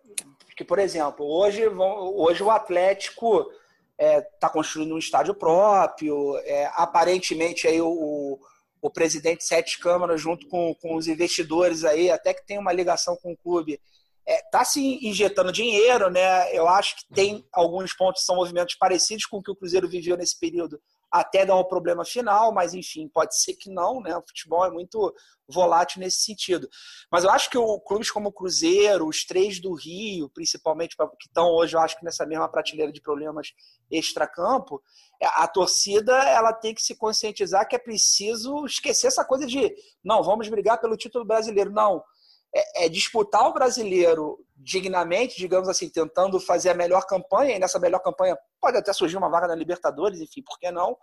que, por exemplo, hoje, hoje o Atlético está é, tá construindo um estádio próprio, é, aparentemente aí o, o presidente Sete Câmara, junto com, com os investidores aí, até que tem uma ligação com o clube, está é, tá se injetando dinheiro, né? Eu acho que tem alguns pontos que são movimentos parecidos com o que o Cruzeiro viveu nesse período até dar um problema final, mas enfim, pode ser que não, né? O futebol é muito volátil nesse sentido. Mas eu acho que o, clubes como o Cruzeiro, os três do Rio, principalmente, que estão hoje, eu acho que nessa mesma prateleira de problemas extracampo, é, a torcida ela tem que se conscientizar que é preciso esquecer essa coisa de não, vamos brigar pelo título brasileiro. Não. É, é disputar o brasileiro dignamente, digamos assim, tentando fazer a melhor campanha, e nessa melhor campanha pode até surgir uma vaga na Libertadores, enfim, por que não?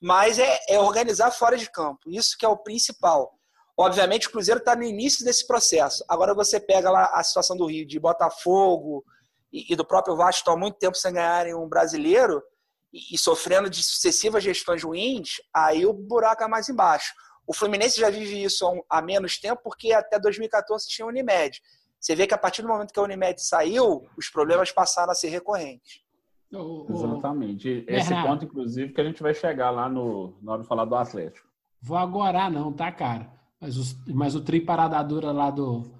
Mas é, é organizar fora de campo, isso que é o principal. Obviamente, o Cruzeiro está no início desse processo. Agora você pega lá a situação do Rio, de Botafogo e, e do próprio Vasco, estão há muito tempo sem ganharem um brasileiro e, e, sofrendo de sucessivas gestões ruins, aí o buraco é mais embaixo. O Fluminense já vive isso há, menos tempo, porque até 2014 tinha Unimed. Você vê que a partir do momento que a Unimed saiu, os problemas passaram a ser recorrentes. Exatamente. Esse Bernardo. ponto, inclusive, que a gente vai chegar lá no, na hora de falar do Atlético. Vou agora não, tá, cara? Mas, os, mas o tri paradadura lá do,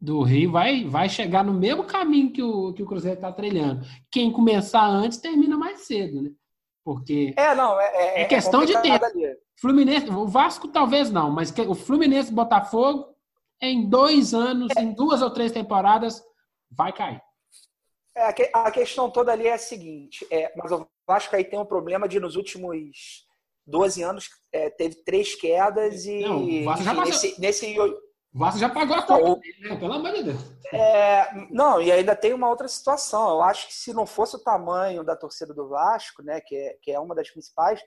do Rio vai, vai chegar no mesmo caminho que o, que o Cruzeiro está trilhando. Quem começar antes termina mais cedo, né? Porque é, não, é, é, é questão de tempo. Fluminense, o Vasco talvez não, mas o Fluminense Botafogo em dois anos, é. em duas ou três temporadas, vai cair. É, a questão toda ali é a seguinte, é, mas o Vasco aí tem um problema de nos últimos 12 anos é, teve três quedas e não, o Vasco já nesse, nesse o Vasco já pagou a conta né? pelo amor de Deus. É, não, e ainda tem uma outra situação. Eu acho que se não fosse o tamanho da torcida do Vasco, né, que é, que é uma das principais,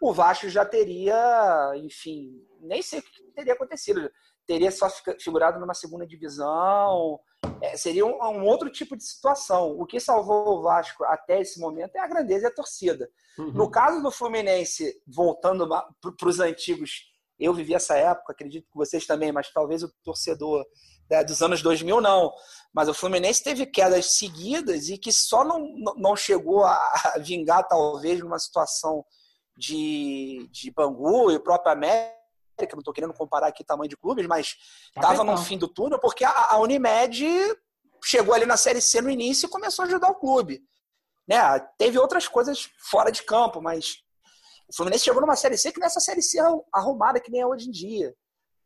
o Vasco já teria, enfim, nem sei o que teria acontecido teria só figurado numa segunda divisão. É, seria um, um, outro tipo de situação. O que salvou o Vasco até esse momento é a grandeza e a torcida. Uhum. No caso do Fluminense, voltando para os antigos, eu vivi essa época, acredito que vocês também, mas talvez o torcedor né, dos anos 2000 não. Mas o Fluminense teve quedas seguidas e que só não, não chegou a vingar, talvez, numa situação de, de Bangu e o próprio América não estou querendo comparar aqui tamanho de clubes, mas estava no fim do túnel, porque a, a, Unimed chegou ali na Série C no início e começou a ajudar o clube. Né? Teve outras coisas fora de campo, mas o Fluminense chegou numa Série C que nessa Série C arrumada que nem é hoje em dia.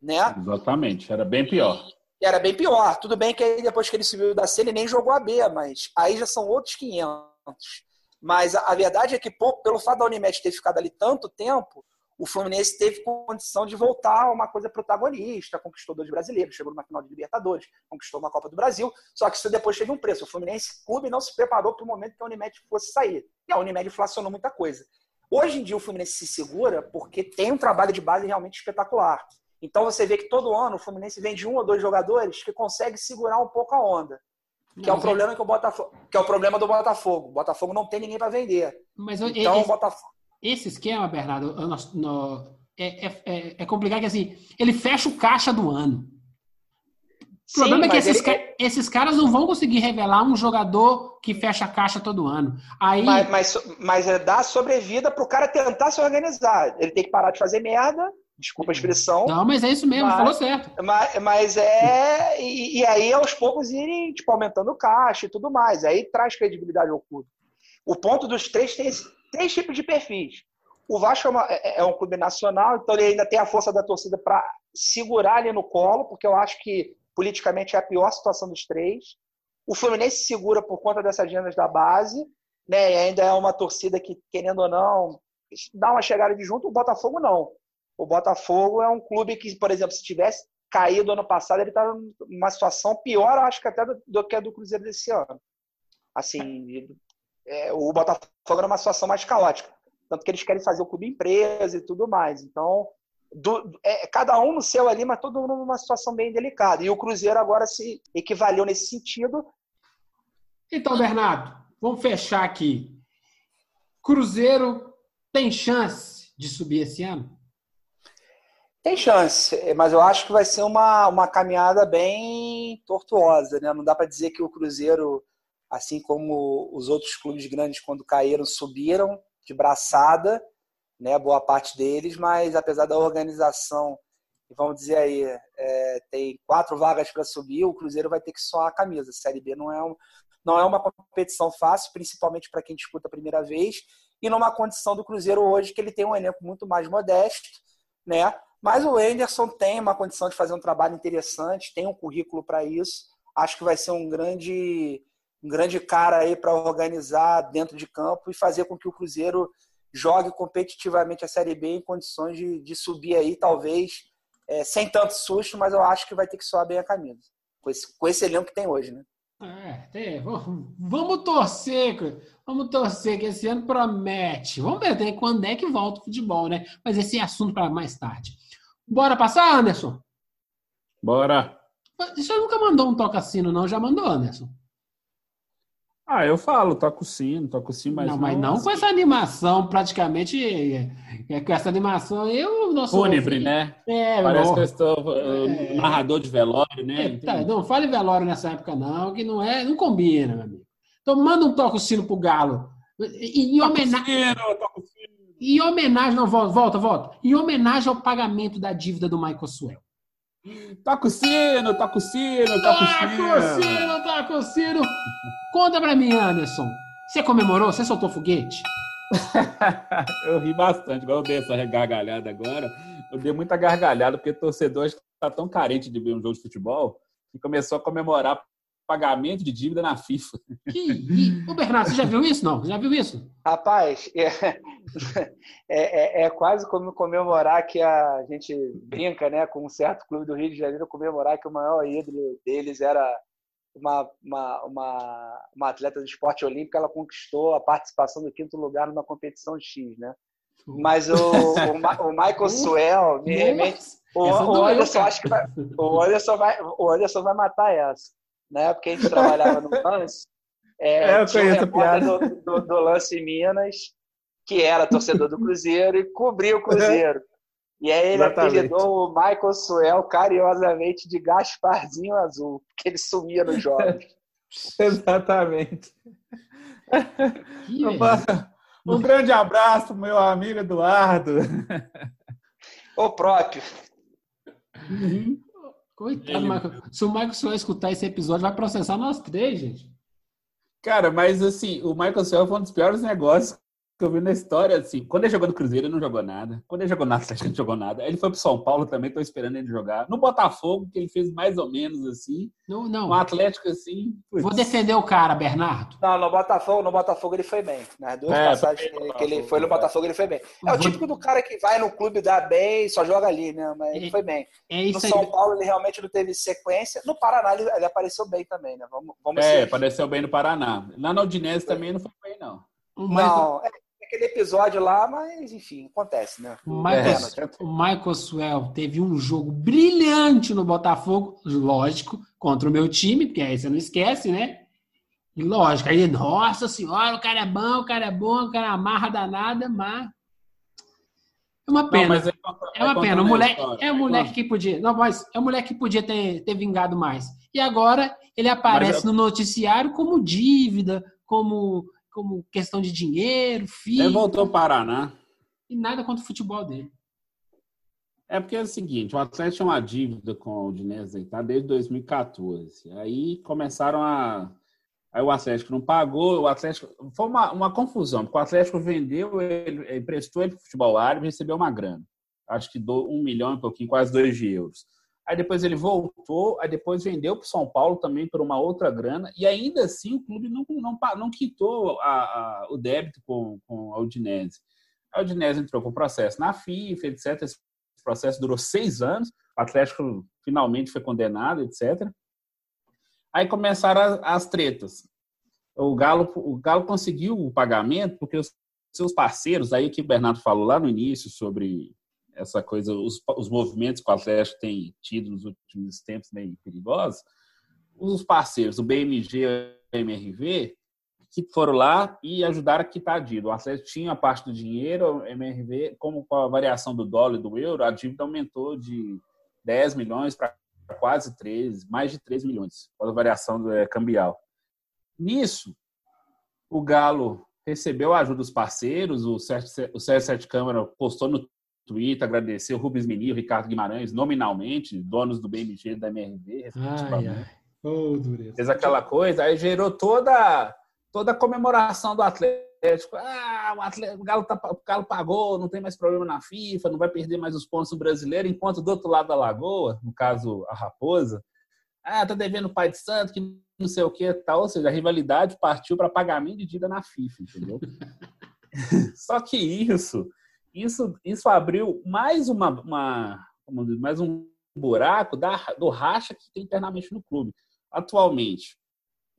Né? Exatamente, era bem pior. E era bem pior. Tudo bem que aí depois que ele subiu da C, ele nem jogou a B, mas aí já são outros 500. Mas a, a verdade é que, por, pelo fato da Unimed ter ficado ali tanto tempo, o Fluminense teve condição de voltar a uma coisa protagonista, conquistou dois brasileiros, chegou numa final de Libertadores, conquistou uma Copa do Brasil, só que isso depois teve um preço. O Fluminense Clube não se preparou para o momento que a Unimed fosse sair. E a Unimed inflacionou muita coisa. Hoje em dia o Fluminense se segura porque tem um trabalho de base realmente espetacular. Então você vê que todo ano o Fluminense vende um ou dois jogadores que consegue segurar um pouco a onda. Que é o problema que o Botafogo, que é o problema do Botafogo. O Botafogo não tem ninguém para vender. Mas então esse, Botafogo esse esquema, Bernardo, no, no, é, é, é, é, complicado que assim, ele fecha o caixa do ano. O problema é que esses, ele... esses caras não vão conseguir revelar um jogador que fecha a caixa todo ano. Aí... Mas, mas, mas é dar sobrevida para o cara tentar se organizar. Ele tem que parar de fazer merda Desculpa a expressão. Não, mas é isso mesmo, mas, falou certo. Mas, mas é. E, e, aí, aos poucos, irem tipo, aumentando o caixa e tudo mais. Aí traz credibilidade ao clube. O ponto dos três tem três tipos de perfis. O Vasco é, uma, é, é, um clube nacional, então ele ainda tem a força da torcida para segurar ali no colo, porque eu acho que politicamente é a pior situação dos três. O Fluminense segura por conta dessas agendas da base, né? E ainda é uma torcida que, querendo ou não, dá uma chegada de junto. O Botafogo não. O Botafogo é um clube que, por exemplo, se tivesse caído ano passado, ele estava numa situação pior, acho que até do, do, que a do Cruzeiro desse ano. Assim, é, o Botafogo era uma situação mais caótica. Tanto que eles querem fazer o clube empresa e tudo mais. Então, do, é, cada um no seu ali, mas todo mundo numa situação bem delicada. E o Cruzeiro agora se equivaleu nesse sentido. Então, Bernardo, vamos fechar aqui. Cruzeiro tem chance de subir esse ano? Tem chance, mas eu acho que vai ser uma, uma caminhada bem tortuosa, né? Não dá para dizer que o Cruzeiro, assim como os outros clubes grandes quando caíram, subiram de braçada, né? Boa parte deles, mas apesar da organização, vamos dizer aí, é, tem quatro vagas para subir, o Cruzeiro vai ter que soar a camisa. A Série B não é, um, não é uma competição fácil, principalmente para quem disputa a primeira vez, e numa condição do Cruzeiro hoje que ele tem um elenco muito mais modesto, né? Mas o Anderson tem uma condição de fazer um trabalho interessante, tem um currículo para isso. Acho que vai ser um grande, um grande cara aí para organizar dentro de campo e fazer com que o Cruzeiro jogue competitivamente a Série B em condições de, de subir aí, talvez, é, sem tanto susto, mas eu acho que vai ter que soar bem a camisa. Com esse, com esse elenco que tem hoje, né? É, vamos torcer, vamos torcer que esse ano promete. Vamos ver quando é que volta o futebol, né? Mas esse é assunto para mais tarde. Bora passar, Anderson? Bora. Você nunca mandou um toca-sino, não? Já mandou, Anderson? Ah, eu falo, toco sino, toco sino, mas não... mas não, com essa animação, praticamente, é, com essa animação, eu não sou... Fúnebre, né? É, Parece que eu estou uh, é, narrador de velório, né? É, tá, não fale velório nessa época não, que não é, não combina, meu amigo. Então manda um toco sino pro Galo. Em, homenagem... Toco sino, em homenagem, não, volta, volta. Em homenagem ao pagamento da dívida do Michael Suel. Toca o sino, toca o sino, toca o sino. Toca o sino, toca o sino. Conta pra mim, Anderson. Você comemorou? Você soltou foguete? eu ri bastante, igual eu dei essa gargalhada agora. Eu dei muita gargalhada, porque torcedor está tão carente de ver um jogo de futebol que começou a comemorar pagamento de dívida na FIFA. Que... Ô, Bernardo, você já viu isso? Não? Já viu isso? Rapaz, é, é, é, é, quase como comemorar que a gente brinca né, com um certo clube do Rio de Janeiro, comemorar que o maior ídolo deles era uma, uma, uma, uma atleta do esporte olímpico, ela conquistou a participação do quinto lugar numa competição X, né? Mas o, o, o Michael Suel, me remete, o, o Anderson, acho que vai, o Anderson vai, o Anderson vai matar essa na época que a gente trabalhava no lance, é, é, eu tinha um piada. Do, do, do, lance Minas, que era torcedor do Cruzeiro e cobria o Cruzeiro. E aí ele Exatamente. apelidou o Michael Suel carinhosamente de Gasparzinho Azul, porque ele sumia nos jogos. Exatamente. Um grande abraço, meu amigo Eduardo. O próprio. Uhum. Coitado, Ele... Michael. Se o Michael Suel escutar esse episódio, vai processar nós três, gente. Cara, mas assim, o Michael Suel foi um dos piores negócios que eu vi na história, assim, quando ele jogou no Cruzeiro, ele não jogou nada. Quando ele jogou no Atlético, ele não jogou nada. Ele foi pro São Paulo também, tô esperando ele jogar. No Botafogo, que ele fez mais ou menos assim. Não, não. No Atlético, assim. Putz. Vou defender o cara, Bernardo. Não, no Botafogo, no Botafogo ele foi bem. Nas duas é, passagens que, que ele foi no Botafogo, ele foi bem. É o típico do cara que vai no clube dar bem, só joga ali, né? Mas ele foi bem. É isso no São Paulo, ele realmente não teve sequência. No Paraná, ele, ele apareceu bem também, né? Vamos, vamos é, apareceu bem no Paraná. Lá na Udinese também não foi bem, não. Mas, não, é, aquele episódio lá, mas enfim, acontece, né? O Michael, é. o Michael Swell teve um jogo brilhante no Botafogo, lógico, contra o meu time, porque aí você não esquece, né? E lógico, aí, nossa senhora, o cara é bom, o cara é bom, o cara amarra danada, mas. É uma pena. Não, é, é, uma pena. O moleque, é um moleque que podia. Não, mas é um moleque que podia ter, ter vingado mais. E agora ele aparece no noticiário como dívida, como como questão de dinheiro, filho. Ele voltou ao Paraná. E nada contra o futebol dele. É porque é o seguinte, o Atlético tinha uma dívida com o Udinese tá desde 2014. Aí começaram a Aí o Atlético não pagou, o Atlético. Foi uma, uma confusão, porque o Atlético vendeu, ele, emprestou ele para o futebol árabe e recebeu uma grana. Acho que do, um milhão e pouquinho, quase dois de euros. Aí depois ele voltou, aí depois vendeu para o São Paulo também por uma outra grana, e ainda assim o clube não, não, não quitou a, a, o débito com, com a Udinese. A Udinese entrou com o processo na FIFA, etc. Esse processo durou seis anos, o Atlético finalmente foi condenado, etc. Aí começaram as, as tretas. O Galo, o Galo conseguiu o pagamento porque os seus parceiros, aí que o Bernardo falou lá no início sobre essa coisa, os, os movimentos que o Atlético tem tido nos últimos tempos meio perigosos, os parceiros, o BMG e o MRV, que foram lá e ajudaram a quitar a dívida. O Atlético tinha a parte do dinheiro, o MRV, como com a variação do dólar e do euro, a dívida aumentou de 10 milhões para quase 13, mais de 3 milhões, com a variação do, é, cambial. Nisso, o Galo recebeu a ajuda dos parceiros, o CS7 Câmara postou no Twitter, agradecer o Rubens Meni, o Ricardo Guimarães, nominalmente, donos do BMG e da MRV, ai, ai. Oh, Fez aquela coisa, aí gerou toda, toda a comemoração do Atlético. Ah, o, Atlético, o, Galo tá, o Galo pagou, não tem mais problema na FIFA, não vai perder mais os pontos no brasileiro, enquanto do outro lado da lagoa, no caso a Raposa, ah, tá devendo o pai de santo, que não sei o que tal. Ou seja, a rivalidade partiu para pagamento de dívida na FIFA, entendeu? Só que isso isso, isso abriu mais uma, uma mais um buraco da, do racha que tem internamente no clube. Atualmente,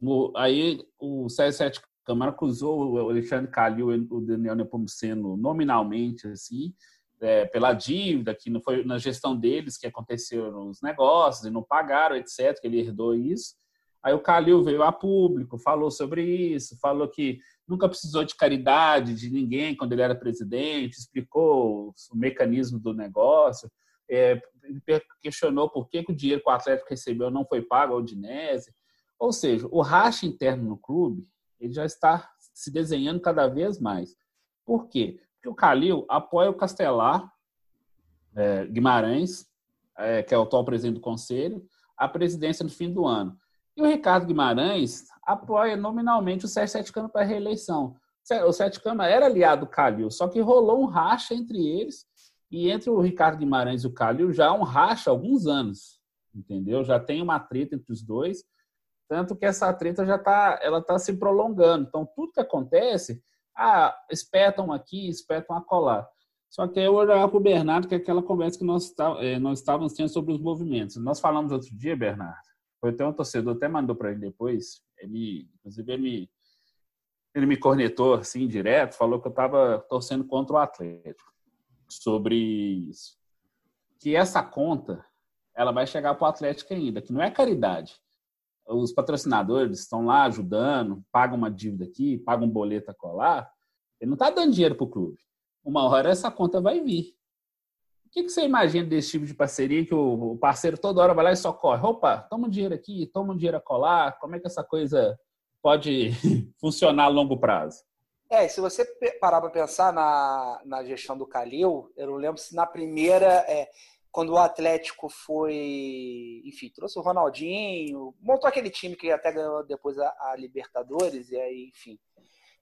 o, aí o CS7 Câmara acusou o Alexandre Calil e o Daniel Nepomuceno nominalmente, assim, é, pela dívida, que não foi na gestão deles que aconteceu nos negócios e não pagaram, etc., que ele herdou isso. Aí o Calil veio a público, falou sobre isso, falou que nunca precisou de caridade de ninguém quando ele era presidente, explicou o mecanismo do negócio, é, questionou por que, que, o dinheiro que o Atlético recebeu não foi pago ao Udinese. Ou seja, o racha interno no clube ele já está se desenhando cada vez mais. Por quê? Porque o Calil apoia o Castelar é, Guimarães, é, que é o atual presidente do conselho, a presidência no fim do ano. E o Ricardo Guimarães apoia nominalmente o Sérgio Sete Câmara para a reeleição. O Sete Câmara era aliado do Calil, só que rolou um racha entre eles e entre o Ricardo Guimarães e o Calil já um racha há alguns anos, entendeu? Já tem uma treta entre os dois, tanto que essa treta já está ela tá se prolongando. Então, tudo que acontece, ah, espetam aqui, espetam acolá. Só que eu olhar para o Bernardo, que é aquela conversa que nós, tá, eh, nós estávamos tendo sobre os movimentos. Nós falamos outro dia, Bernardo, foi até um torcedor até mandou para ele depois. Ele, inclusive, ele, ele me cornetou assim direto, falou que eu estava torcendo contra o Atlético sobre isso. Que essa conta ela vai chegar para o Atlético ainda, que não é caridade. Os patrocinadores estão lá ajudando, pagam uma dívida aqui, pagam um boleto a colar. Ele não está dando dinheiro para o clube. Uma hora essa conta vai vir. O que, que você imagina desse tipo de parceria que o parceiro toda hora vai lá e socorre? Opa, toma um dinheiro aqui, toma um dinheiro a colar. Como é que essa coisa pode funcionar a longo prazo? É, se você parar para pensar na, na gestão do Calil, eu não lembro se na primeira, é, quando o Atlético foi, enfim, trouxe o Ronaldinho, montou aquele time que até ganhou depois a, a Libertadores, e aí, enfim.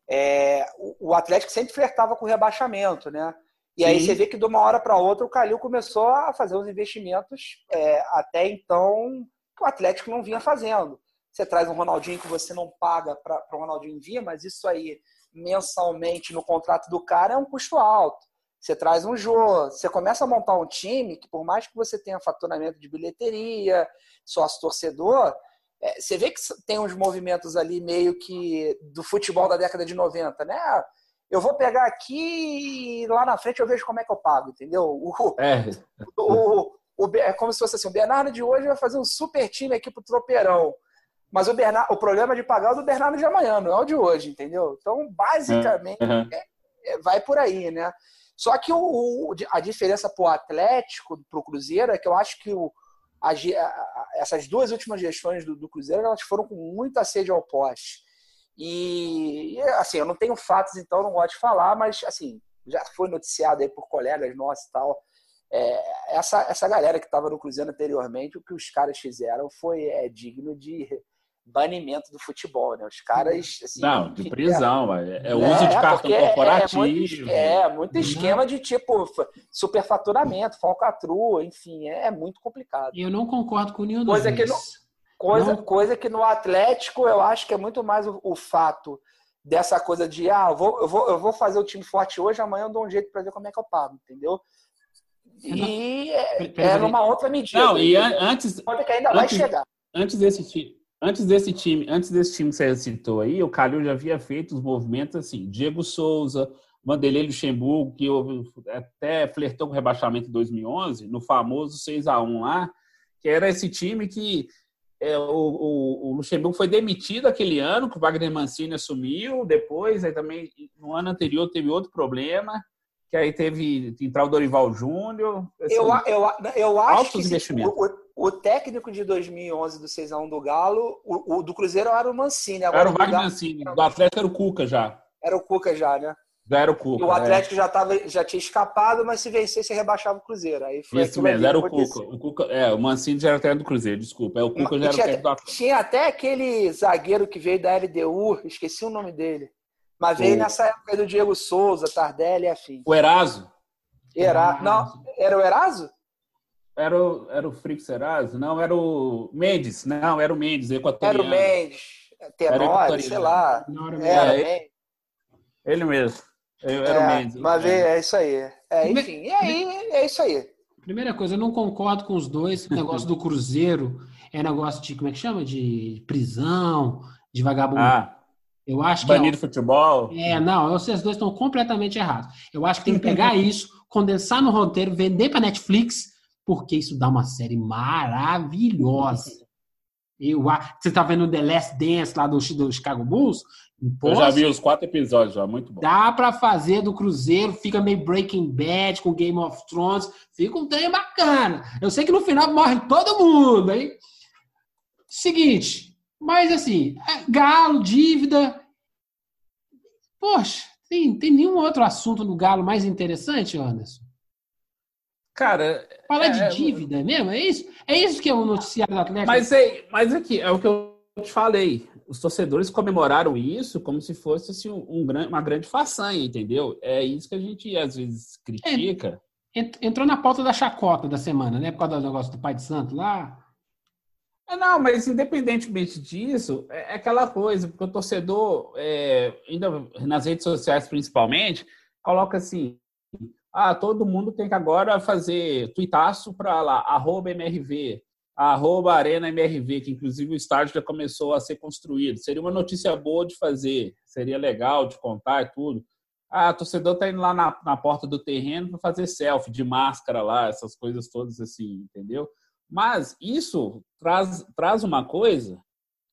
É, o, o, Atlético sempre flertava com o rebaixamento, né? E Sim. aí você vê que de uma hora para outra o Calil começou a fazer os investimentos é, até então que o Atlético não vinha fazendo. Você traz um Ronaldinho que você não paga para o Ronaldinho vir, mas isso aí mensalmente no contrato do cara é um custo alto. Você traz um jogo, você começa a montar um time que, por mais que você tenha faturamento de bilheteria, sócio torcedor, é, você vê que tem uns movimentos ali meio que do futebol da década de 90, né? Eu vou pegar aqui e lá na frente eu vejo como é que eu pago, entendeu? O, é. o, o, é como se fosse assim: o Bernardo de hoje vai fazer um super time aqui pro Tropeirão. Mas o, Bernardo, o problema de pagar é o do Bernardo de amanhã, não é o de hoje, entendeu? Então, basicamente, uhum. é, é, vai por aí, né? Só que o, o a diferença para o Atlético, para o Cruzeiro, é que eu acho que o, a, a, essas duas últimas gestões do, do, Cruzeiro elas foram com muita sede ao poste. E, assim, eu não tenho fatos, então não gosto de falar, mas, assim, já foi noticiado aí por colegas nossos e tal. É, essa, essa galera que estava no Cruzeiro anteriormente, o que os caras fizeram foi é, digno de banimento do futebol, né? Os caras. Assim, não, de prisão, é, é, uso de cartão é, corporativo. É, muito, é, muito esquema de tipo superfaturamento, falcatrua, enfim, é, muito complicado. E eu não concordo com nenhum coisa dos que no, coisa, não... coisa que no Atlético eu acho que é muito mais o, o fato dessa coisa de ah, eu vou, eu, vou, eu vou fazer o time forte hoje, amanhã eu dou um jeito para ver como é que eu pago, entendeu? E é, é numa outra medida. Não, e antes. Pode que ainda antes, vai chegar. Antes desse time Antes desse time, antes desse time que você citou aí, o Calil já havia feito os movimentos assim, Diego Souza, Vanderlei Luxemburgo, que até flertou com o rebaixamento em 2011, no famoso 6 a 1 lá, que era esse time que é, o, o, o, Luxemburgo foi demitido aquele ano, que o Wagner Mancini assumiu, depois, aí também, no ano anterior, teve outro problema, que aí teve entrar o Dorival Júnior. Assim, eu, eu, eu acho que investimentos. O, o técnico de 2011 do 6x1 do Galo, o, do Cruzeiro era o Mancini. Agora era o Wagner Mancini. Do Atlético era o Cuca já. Era o Cuca já, né? Já era o Cuca. E o Atlético é. já, tava, já tinha escapado, mas se vencesse, rebaixava o Cruzeiro. Aí foi Isso mesmo, era o Cuca. o Cuca. É, o Mancini já era técnico do Cruzeiro, desculpa. É, o Cuca já era técnico do Atlético. Tinha até aquele zagueiro que veio da LDU, esqueci o nome dele. Mas veio o... nessa época do Diego Souza, Tardelli e afim. O Eraso. Era... Não, era o Eraso? Era o, era o Frick Serrazzi? Não, era o Mendes. Não, era o Mendes, equatoriano. Era o Mendes. Tenório, sei lá. Não, era, era é, ele mesmo. Eu, era é, o Mendes. Mas é. é isso aí. É, enfim, e aí é isso aí. Primeira coisa, eu não concordo com os dois. O negócio do Cruzeiro é negócio de, como é que chama? De prisão, de vagabundo. Ah, eu acho que. Banido é, futebol. É, não, vocês dois estão completamente errados. Eu acho que tem que pegar isso, condensar no roteiro, vender para Netflix porque isso dá uma série maravilhosa. Eu, você tá vendo The Last Dance lá do, do Chicago Bulls? Eu já vi os quatro episódios já, muito bom. Dá para fazer do Cruzeiro, fica meio Breaking Bad com Game of Thrones, fica um trem bacana. Eu sei que no final morre todo mundo, hein? Seguinte, mas assim, é Galo, dívida. Poxa, tem, tem nenhum outro assunto no Galo mais interessante, Anderson? Cara. Falar é, de é, dívida mesmo? É isso? É isso que é o noticiário do Atlético? Mas, é, mas aqui, é o que eu te falei. Os torcedores comemoraram isso como se fosse assim, um, um, uma grande façanha, entendeu? É isso que a gente às vezes critica. É, entrou na pauta da chacota da semana, né? Por causa do negócio do Pai de Santo lá. É, não, mas independentemente disso, é, é aquela coisa, porque o torcedor, é, ainda nas redes sociais principalmente, coloca assim: ah, todo mundo tem que agora fazer tuitaço para lá, arroba MRV, arroba Arena MRV, que inclusive o estádio já começou a ser construído. Seria uma notícia boa de fazer, seria legal de contar e tudo. Ah, torcedor tá indo lá na, na porta do terreno para fazer selfie, de máscara lá, essas coisas todas assim, entendeu? Mas isso traz, traz uma coisa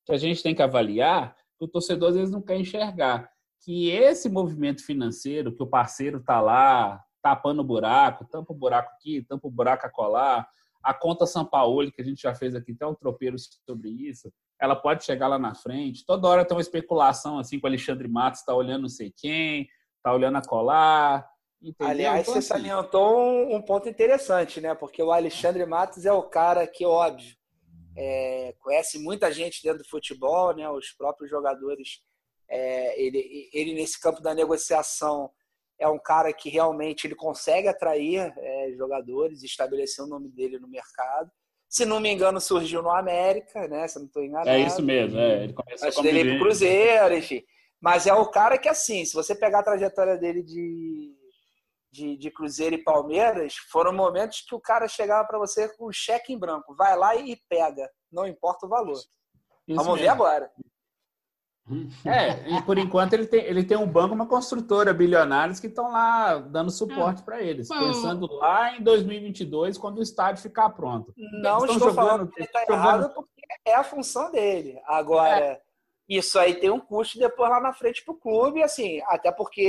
que a gente tem que avaliar, que o torcedor às vezes não quer enxergar. Que esse movimento financeiro, que o parceiro está lá tapando o buraco, tampa o buraco aqui, tampa o buraco a colar. A conta São Paulo, que a gente já fez aqui, até um tropeiro sobre isso, ela pode chegar lá na frente. Toda hora tem uma especulação assim com o Alexandre Matos, está olhando não sei quem, está olhando a colar. Entendeu? Aliás, então, você assim... salientou um, um, ponto interessante, né? Porque o Alexandre Matos é o cara que, óbvio, é, conhece muita gente dentro do futebol, né? Os próprios jogadores. É, ele, ele, nesse campo da negociação, é um cara que realmente ele consegue atrair é, jogadores, estabelecer o nome dele no mercado. Se não me engano, surgiu no América, né? Se não estou enganado. É isso mesmo, é. Ele começou Antes dele ir pro Cruzeiro, enfim. Mas é o cara que, assim, se você pegar a trajetória dele de de, de Cruzeiro e Palmeiras, foram momentos que o cara chegava para você com o cheque em branco. Vai lá e pega, não importa o valor. Isso Vamos mesmo. ver agora. É, e por enquanto ele tem, ele tem um banco, uma construtora, bilionários que estão lá dando suporte é. para eles, pensando lá em 2022, quando o estádio ficar pronto. Não estou jogando, falando que ele está errado, porque é a função dele. Agora, é. Isso aí tem um custo depois lá na frente para o clube, assim, até porque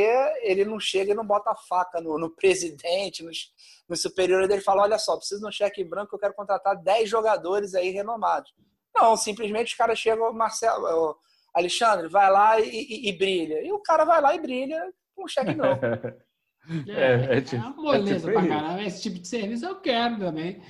ele não chega e não bota a faca no, no presidente, nos, no superior dele fala: olha só, preciso de um cheque em branco, eu quero contratar 10 jogadores aí renomados. Não, simplesmente os caras chegam, Marcelo, Alexandre, vai lá e, e, e, brilha. E o cara vai lá e brilha com um cheque em branco. É, é, é, tipo, é uma moleza é pra caramba. Esse tipo de serviço eu quero também.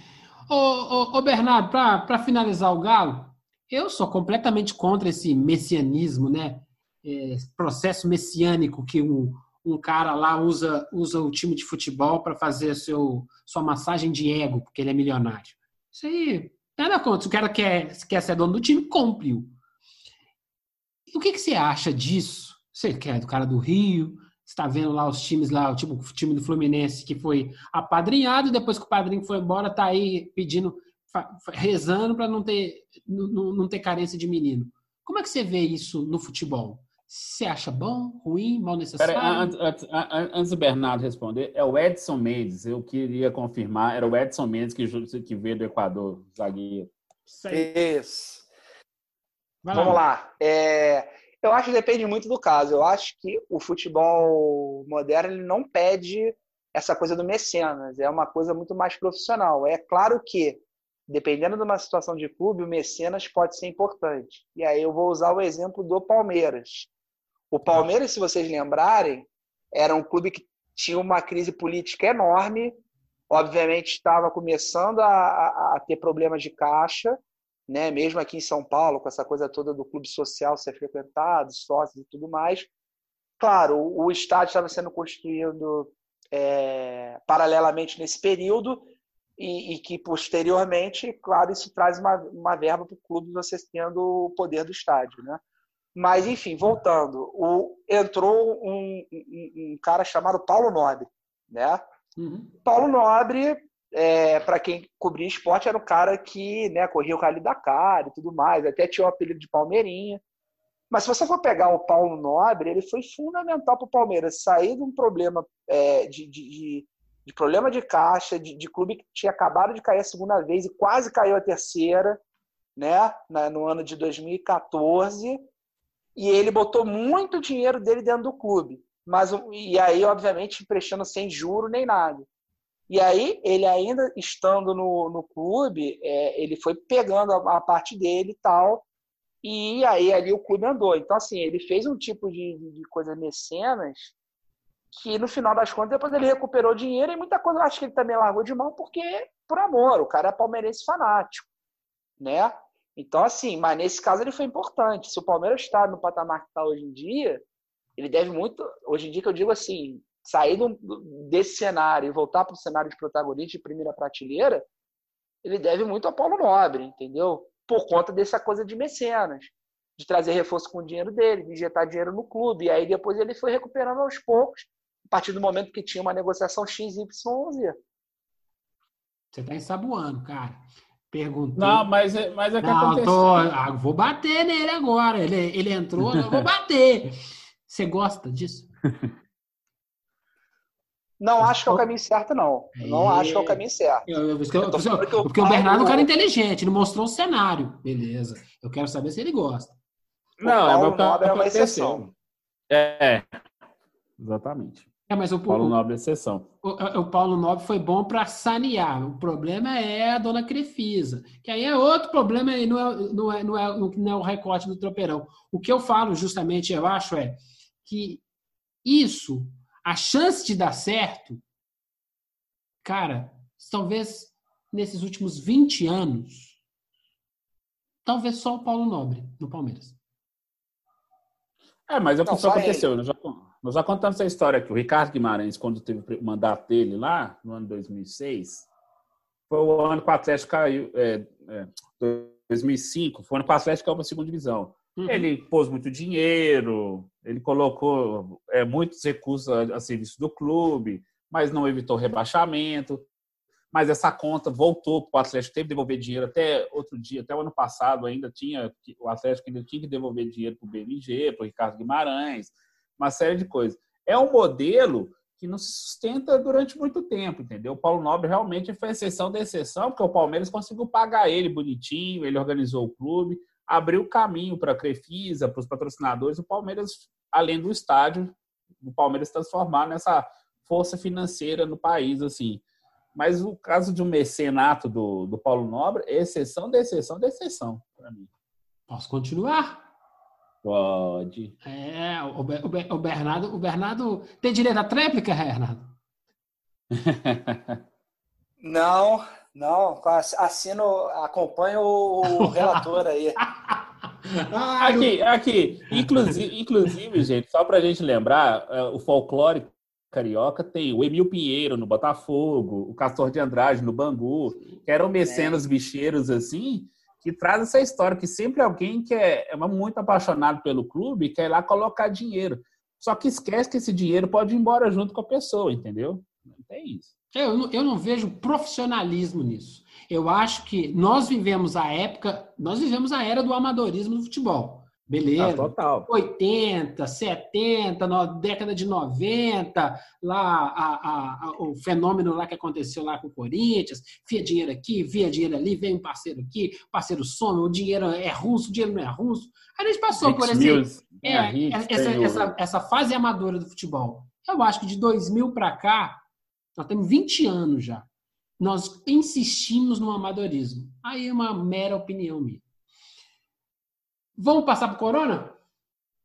Ô, ô, ô Bernardo, para finalizar o Galo, eu sou completamente contra esse messianismo, né? Esse processo messiânico que um, um cara lá usa, usa o time de futebol para fazer seu, sua massagem de ego, porque ele é milionário. Isso aí, nada contra. Se o cara quer, quer ser dono do time, compre-o. O que, que você acha disso? Você quer do cara do Rio, está vendo lá os times lá, tipo o time do Fluminense que foi apadrinhado, depois que o padrinho foi embora, tá aí pedindo rezando para não ter, não, não ter carência de menino. Como é que você vê isso no futebol? Você acha bom, ruim, mal necessário? Pera, antes, antes, antes, do Bernardo responder, é o Edson Mendes. Eu queria confirmar, era o Edson Mendes que, que veio do Equador, zagueiro. Isso. Vamos lá. É, eu acho que depende muito do caso. Eu acho que o futebol moderno ele não pede essa coisa do mecenas. É uma coisa muito mais profissional. É claro que dependendo de uma situação de clube, o mecenas pode ser importante. E aí eu vou usar o exemplo do Palmeiras. O Palmeiras, se vocês lembrarem, era um clube que tinha uma crise política enorme, obviamente estava começando a, a, a ter problemas de caixa, né? mesmo aqui em São Paulo, com essa coisa toda do clube social ser frequentado, sócios e tudo mais. Claro, o, o estádio estava sendo construído é, paralelamente nesse período, e, e, que posteriormente, claro, isso traz uma, uma verba para o clube você tendo o poder do estádio, né? Mas, enfim, voltando, o, entrou um, um, um cara chamado Paulo Nobre, né? Uhum. Paulo Nobre, é, para quem cobria esporte, era um cara que né, corria o Rally Dakar e tudo mais, até tinha o apelido de Palmeirinha. Mas se você for pegar o Paulo Nobre, ele foi fundamental para o Palmeiras sair de um problema é, de, de, de de problema de caixa, de, de, clube que tinha acabado de cair a segunda vez e quase caiu a terceira, né, no ano de 2014, e ele botou muito dinheiro dele dentro do clube, mas e aí obviamente emprestando sem juro nem nada. E aí ele ainda estando no, no clube, é, ele foi pegando a, a, parte dele e tal, e aí ali o clube andou. Então assim ele fez um tipo de, de coisa mecenas que no final das contas depois ele recuperou dinheiro e muita coisa eu acho que ele também largou de mão porque por amor, o cara é palmeirense fanático, né? Então assim, mas nesse caso ele foi importante. Se o Palmeiras está no patamar que está hoje em dia, ele deve muito, hoje em dia que eu digo assim, sair do, desse cenário e voltar para o cenário de protagonista de primeira prateleira, ele deve muito ao Paulo Nobre, entendeu? Por conta dessa coisa de mecenas, de trazer reforço com o dinheiro dele, de injetar dinheiro no clube. E aí depois ele foi recuperando aos poucos a partir do momento que tinha uma negociação XYZ. Você está ensaboando, cara. Perguntei. Não, mas, é, mas é que não, aconteceu. Tô, ah, vou bater nele agora. Ele, ele entrou, eu vou bater. Você gosta disso? Não acho que é o caminho certo, não. É... Não acho que é o caminho certo. Eu, eu, eu, porque o Bernardo é um cara inteligente, ele mostrou o cenário. Beleza. Eu quero saber se ele gosta. Não, é, uma, é uma exceção. É, exatamente. É, mas o Paulo Nobre é exceção. O, o Paulo Nobre foi bom para sanear. O problema é a dona Crefisa, que aí é outro problema e não é, não, é, não, é, não é o recorte do tropeirão. O que eu falo justamente, eu acho, é que isso, a chance de dar certo, cara, talvez nesses últimos 20 anos, talvez só o Paulo Nobre no Palmeiras. É, mas é o que só aconteceu. Nós já, nós já contamos essa história aqui. O Ricardo Guimarães, quando teve o mandato dele lá, no ano 2006, foi o ano que o Atlético caiu. É, é, 2005, foi o ano que o Atlético caiu para a segunda divisão. Uhum. Ele pôs muito dinheiro, ele colocou é, muitos recursos a, a serviço do clube, mas não evitou rebaixamento mas essa conta voltou para o Atlético, teve que devolver dinheiro até outro dia, até o ano passado ainda tinha, o Atlético ainda tinha que devolver dinheiro para o BMG, para o Ricardo Guimarães, uma série de coisas. É um modelo que não se sustenta durante muito tempo, entendeu? O Paulo Nobre realmente foi exceção da exceção, porque o Palmeiras conseguiu pagar ele bonitinho, ele organizou o clube, abriu caminho para a Crefisa, para os patrocinadores, o Palmeiras, além do estádio, o Palmeiras transformar nessa força financeira no país, assim. Mas o caso de um mecenato do, do Paulo Nobre é exceção da exceção da exceção para mim. Posso continuar? Pode. É, o, o, o, Bernardo, o Bernardo tem direito à tréplica, Bernardo? não, não. Assino, acompanho o relator aí. aqui, aqui. Inclusive, inclusive, gente, só para a gente lembrar, é, o folclore carioca tem o Emil Pinheiro no Botafogo, o Castor de Andrade no Bangu, que eram mecenas é. bicheiros assim, que traz essa história que sempre alguém que é, é muito apaixonado pelo clube quer ir lá colocar dinheiro. Só que esquece que esse dinheiro pode ir embora junto com a pessoa, entendeu? Não tem isso. Eu não, eu não vejo profissionalismo nisso. Eu acho que nós vivemos a época, nós vivemos a era do amadorismo no futebol. Beleza. Ah, total. 80, 70, no, década de 90, lá a, a, a, o fenômeno lá que aconteceu lá com o Corinthians, via dinheiro aqui, via dinheiro ali, vem um parceiro aqui, parceiro some, o dinheiro é russo, o dinheiro não é russo. Aí a gente passou por esse, é, é, essa, essa, essa fase amadora do futebol. Eu acho que de 2000 para cá, nós temos 20 anos já. Nós insistimos no amadorismo. Aí é uma mera opinião minha. Vamos passar para Corona?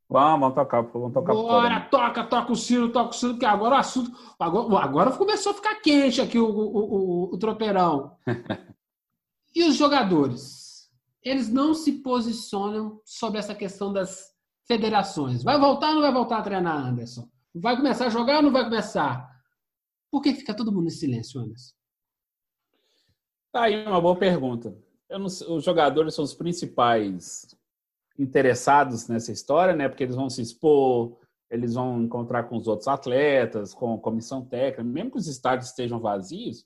Vamos, vamos tocar, vamos tocar Bora, toca, toca o Ciro, toca o Ciro, que agora o assunto. Agora, agora começou a ficar quente aqui o, o, o, o tropeirão. e os jogadores? Eles não se posicionam sobre essa questão das federações. Vai voltar ou não vai voltar a treinar, Anderson? Vai começar a jogar ou não vai começar? Por que fica todo mundo em silêncio, Anderson? Tá aí uma boa pergunta. Não, os jogadores são os principais interessados nessa história, né? Porque eles vão se expor, eles vão encontrar com os outros atletas, com a comissão técnica, mesmo que os estádios estejam vazios,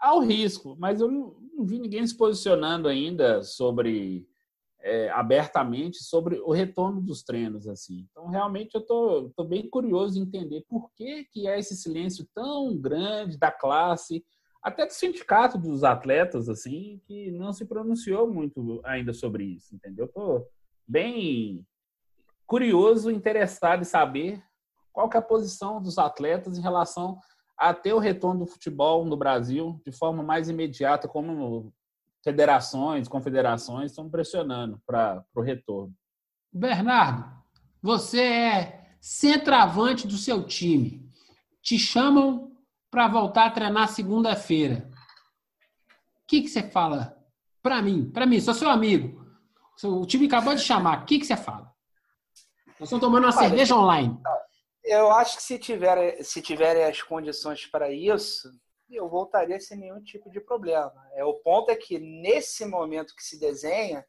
há o risco. Mas eu não, não vi ninguém se posicionando ainda sobre é, abertamente sobre o retorno dos treinos assim. Então realmente eu tô, tô bem curioso em entender por que que é esse silêncio tão grande da classe até do sindicato dos atletas, assim, que não se pronunciou muito ainda sobre isso, entendeu? Estou bem curioso, interessado em saber qual é a posição dos atletas em relação a ter o retorno do futebol no Brasil de forma mais imediata, como federações, confederações estão pressionando para o retorno. Bernardo, você é centroavante do seu time. Te chamam para voltar a treinar segunda-feira. O que, que você fala para mim? Para mim, sou seu amigo. O time acabou de chamar. O que, que você fala? Nós estamos tomando uma Olha, cerveja online. Eu acho que se tiver, se tiverem as condições para isso, eu voltaria sem nenhum tipo de problema. É o ponto é que nesse momento que se desenha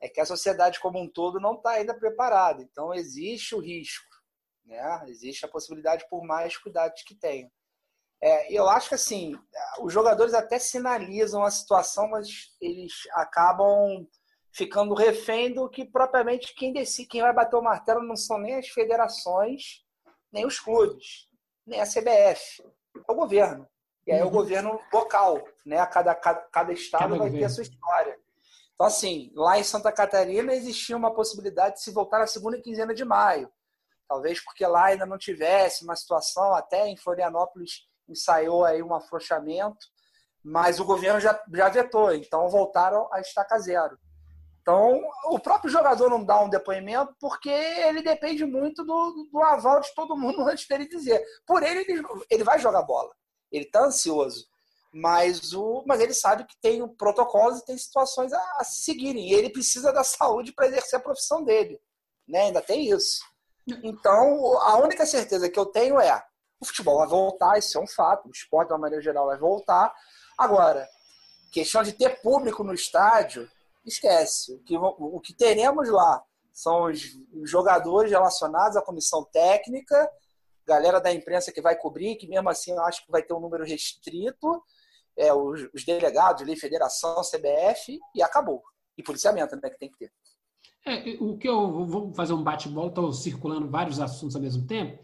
é que a sociedade como um todo não está ainda preparada. Então existe o risco, né? Existe a possibilidade por mais cuidados que tenham. É, eu acho que assim, os jogadores até sinalizam a situação, mas eles acabam ficando refém do que propriamente quem decide, quem vai bater o martelo não são nem as federações, nem os clubes, nem a CBF, é o governo. E aí é o uhum. governo local, né? Cada, cada, cada estado cada vai governo. ter a sua história. Então, assim, lá em Santa Catarina existia uma possibilidade de se voltar na segunda quinzena de maio. Talvez porque lá ainda não tivesse uma situação, até em Florianópolis ensaiou aí um afrouxamento, mas o governo já, já vetou, então voltaram a estaca zero. Então, o próprio jogador não dá um depoimento porque ele depende muito do, do aval de todo mundo antes dele dizer. Por ele, ele, ele vai jogar bola. Ele está ansioso. Mas, o, mas ele sabe que tem protocolos e tem situações a, a seguirem. E ele precisa da saúde para exercer a profissão dele. Né? Ainda tem isso. Então, a única certeza que eu tenho é o futebol vai voltar, isso é um fato. O esporte, de uma maneira geral, vai voltar. Agora, questão de ter público no estádio, esquece. O que, o que teremos lá são os jogadores relacionados à comissão técnica, galera da imprensa que vai cobrir, que mesmo assim eu acho que vai ter um número restrito, é, os, os delegados, ali, federação, CBF, e acabou. E policiamento, né, que tem que ter. É, o que eu vou fazer um bate-bola, estou circulando vários assuntos ao mesmo tempo.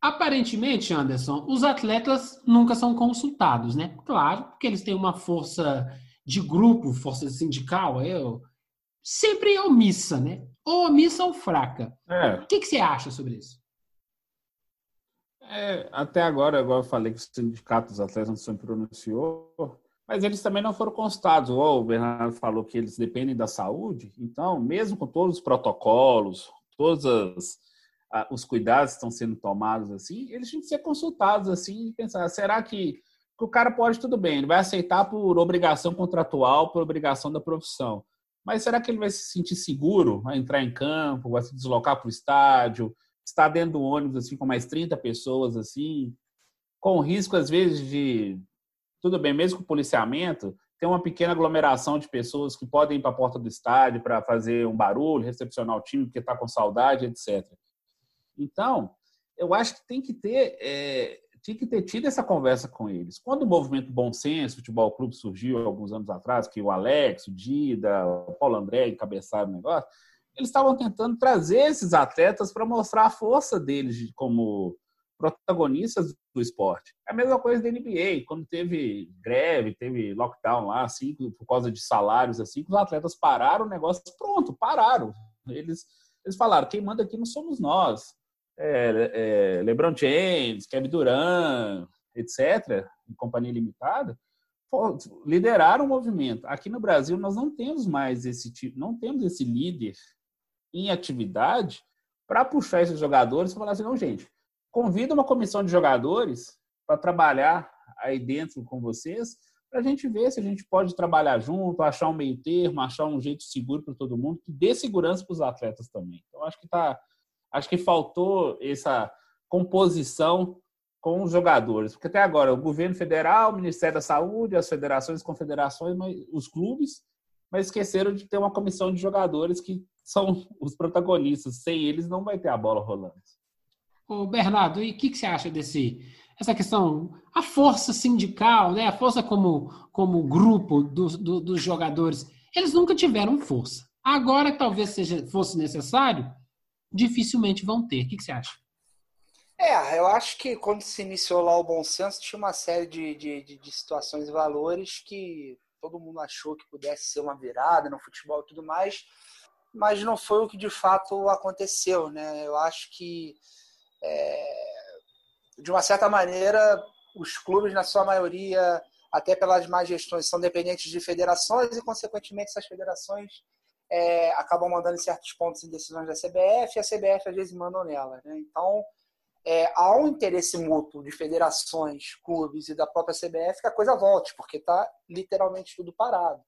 Aparentemente, Anderson, os atletas nunca são consultados, né? Claro, porque eles têm uma força de grupo, força sindical, eu, sempre é omissa, né? Ou omissa ou fraca. É. O que, que você acha sobre isso? É, até agora, agora eu falei que o sindicato dos atletas não se pronunciou, mas eles também não foram consultados. o Bernardo falou que eles dependem da saúde, então, mesmo com todos os protocolos, todos as, os cuidados que estão sendo tomados assim, eles tinham que ser consultados assim e pensar, será que que o cara pode tudo bem, ele vai aceitar por obrigação contratual, por obrigação da profissão. Mas será que ele vai se sentir seguro a entrar em campo, vai se deslocar para o estádio, estar dentro do ônibus assim com mais 30 pessoas assim, com risco às vezes de tudo bem, mesmo com policiamento, tem uma pequena aglomeração de pessoas que podem ir para a porta do estádio para fazer um barulho, recepcionar o time porque está com saudade, etc. Então, eu acho que tem que ter é, que ter tido essa conversa com eles. Quando o movimento Bom Senso Futebol Clube surgiu alguns anos atrás, que o Alex, o Dida, o Paulo André encabeçaram o negócio, eles estavam tentando trazer esses atletas para mostrar a força deles como protagonistas do esporte. É a mesma coisa da NBA, quando teve greve, teve lockdown lá, assim, por causa de salários, assim, os atletas pararam o negócio, pronto, pararam. Eles, eles falaram, quem manda aqui não somos nós é, é, LeBron James, Kevin Durant, etc., em companhia limitada, lideraram o movimento. Aqui no Brasil nós não temos mais esse tipo, não temos esse líder em atividade para puxar esses jogadores e falar assim, não, gente, convida uma comissão de jogadores para trabalhar aí dentro com vocês, para a gente ver se a gente pode trabalhar junto, achar um meio termo, achar um jeito seguro para todo mundo, que dê segurança para os atletas também. Então, acho que está acho que faltou essa composição com os jogadores, porque até agora o governo federal, o Ministério da Saúde, as federações, confederações, os clubes, mas esqueceram de ter uma comissão de jogadores que são os protagonistas. Sem eles não vai ter a bola rolando. Ô Bernardo, e o que, que, você acha desse essa questão, a força sindical, né, a força como, como grupo do, do, dos jogadores, eles nunca tiveram força. Agora talvez seja fosse necessário, dificilmente vão ter. O que, que você acha? É, eu acho que quando se iniciou lá o bom senso, tinha uma série de, de, de, de situações e valores que todo mundo achou que pudesse ser uma virada no futebol e tudo mais, mas não foi o que de fato aconteceu, né? Eu acho que, é, de uma certa maneira, os clubes, na sua maioria, até pelas más gestões, são dependentes de federações e, consequentemente, essas federações é, acabam mandando certos pontos em decisões da CBF e a CBF às vezes mandam nela. Né? Então, é, há um interesse mútuo de federações, clubes e da própria CBF que a coisa volte, porque está literalmente tudo parado.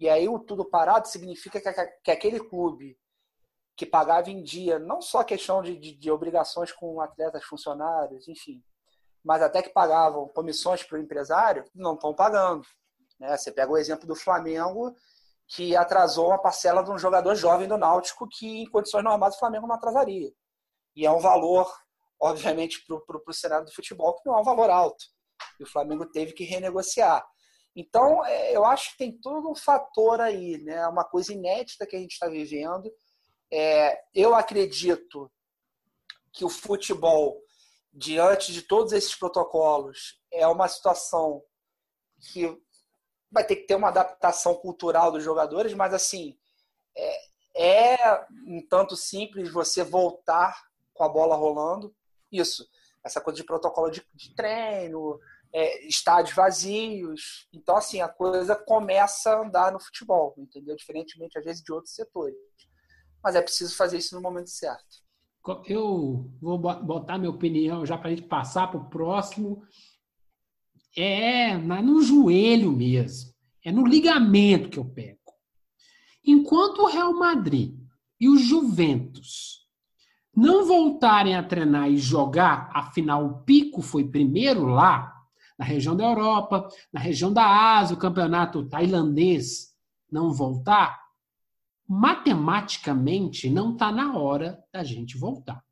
E aí o tudo parado significa que, que aquele clube que pagava em dia, não só questão de, de, de obrigações com atletas, funcionários, enfim, mas até que pagavam comissões para o empresário, não estão pagando. Né? Você pega o exemplo do Flamengo, que atrasou uma parcela de um jogador jovem do Náutico que, em condições normais, o Flamengo não atrasaria. E é um valor, obviamente, para o cenário do futebol, que não é um valor alto. E o Flamengo teve que renegociar. Então, é, eu acho que tem todo um fator aí, né? uma coisa inédita que a gente está vivendo. É, eu acredito que o futebol, diante de todos esses protocolos, é uma situação que vai ter que ter uma adaptação cultural dos jogadores, mas assim, é, é um tanto simples você voltar com a bola rolando. Isso, essa coisa de protocolo de, de treino, é, estádios vazios. Então, assim, a coisa começa a andar no futebol, entendeu? Diferentemente, às vezes, de outros setores. Mas é preciso fazer isso no momento certo. Eu vou botar minha opinião já para a gente passar para o próximo. É no joelho mesmo. É no ligamento que eu pego. Enquanto o Real Madrid e o Juventus não voltarem a treinar e jogar, afinal o Pico foi primeiro lá, na região da Europa, na região da Ásia, o campeonato tailandês não voltar, matematicamente não está na hora da gente voltar.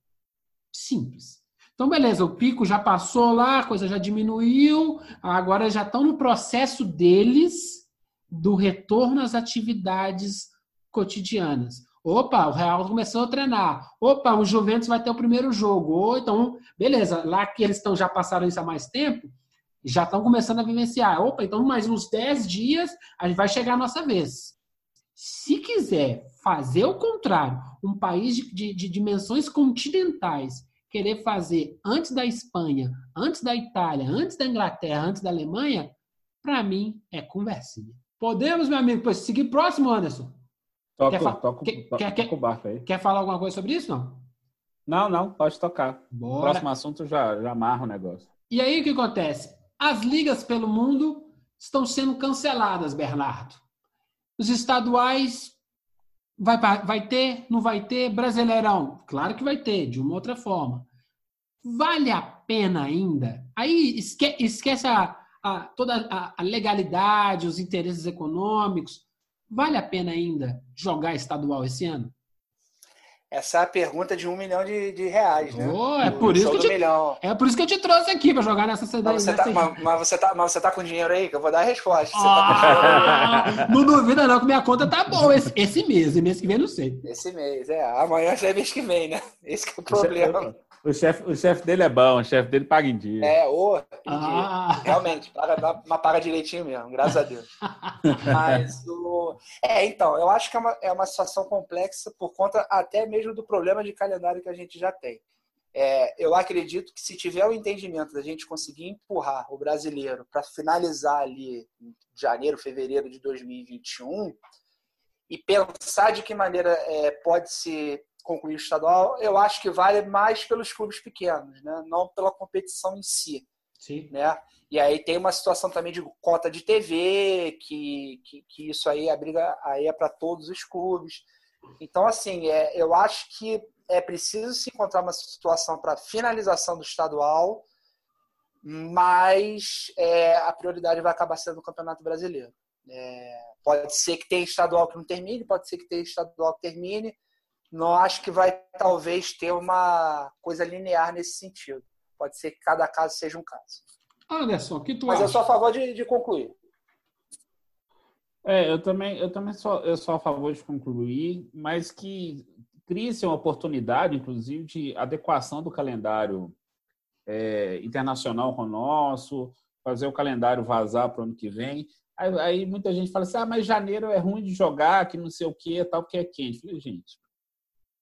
Simples. Então, beleza, o pico já passou lá, a coisa já diminuiu, agora já estão no processo deles do retorno às atividades cotidianas. Opa, o Real começou a treinar. Opa, o Juventus vai ter o primeiro jogo. Ou então, beleza, lá que eles estão já passaram isso há mais tempo, já estão começando a vivenciar. Opa, então mais uns 10 dias a gente vai chegar a nossa vez. Se quiser fazer o contrário, um país de, de, de dimensões continentais querer fazer antes da Espanha, antes da Itália, antes da Inglaterra, antes da Alemanha, para mim é conversinha. Podemos, meu amigo, seguir próximo, Anderson? Toco, quer, toco, quer, toco, quer, toco o barco aí. Quer falar alguma coisa sobre isso, não? Não, não, pode tocar. Bora. Próximo assunto já, já amarra o negócio. E aí o que acontece? As ligas pelo mundo estão sendo canceladas, Bernardo. Os estaduais vai, vai ter, não vai ter, Brasileirão? Claro que vai ter, de uma outra forma. Vale a pena ainda? Aí esque, esquece a, a, toda a, a legalidade, os interesses econômicos. Vale a pena ainda jogar estadual esse ano? Essa é a pergunta de um milhão de, de reais, né? Oh, é, por isso que eu te, milhão. é por isso que eu te trouxe aqui para jogar nessa cidade. Mas você, tá, mas, mas, você tá, mas você tá com dinheiro aí? Que eu vou dar a resposta. Ah, tá não duvida não que minha conta tá boa esse, esse mês. E mês que vem não sei. Esse mês, é. Amanhã já é mês que vem, né? Esse que é o problema. O chefe o chef dele é bom, o chefe dele paga em dia. É, ô, ah. realmente, paga, mas paga direitinho mesmo, graças a Deus. mas o. É, então, eu acho que é uma, é uma situação complexa por conta até mesmo do problema de calendário que a gente já tem. É, eu acredito que se tiver o entendimento da gente conseguir empurrar o brasileiro para finalizar ali em janeiro, fevereiro de 2021 e pensar de que maneira é, pode ser concluir o estadual, eu acho que vale mais pelos clubes pequenos, né? não pela competição em si. Sim. Né? E aí tem uma situação também de cota de TV, que, que, que isso aí a briga aí é para todos os clubes. Então, assim, é, eu acho que é preciso se encontrar uma situação para finalização do estadual, mas é, a prioridade vai acabar sendo o Campeonato Brasileiro. É, pode ser que tenha estadual que não termine, pode ser que tenha estadual que termine, não acho que vai talvez ter uma coisa linear nesse sentido. Pode ser que cada caso seja um caso. Anderson, o que tu Mas acha? eu sou a favor de, de concluir. É, eu também, eu também sou, eu sou a favor de concluir, mas que crie-se uma oportunidade, inclusive, de adequação do calendário é, internacional com o nosso, fazer o calendário vazar para o ano que vem. Aí, aí, muita gente fala assim, ah, mas janeiro é ruim de jogar, que não sei o que, tal, porque é quente. Eu falei, gente,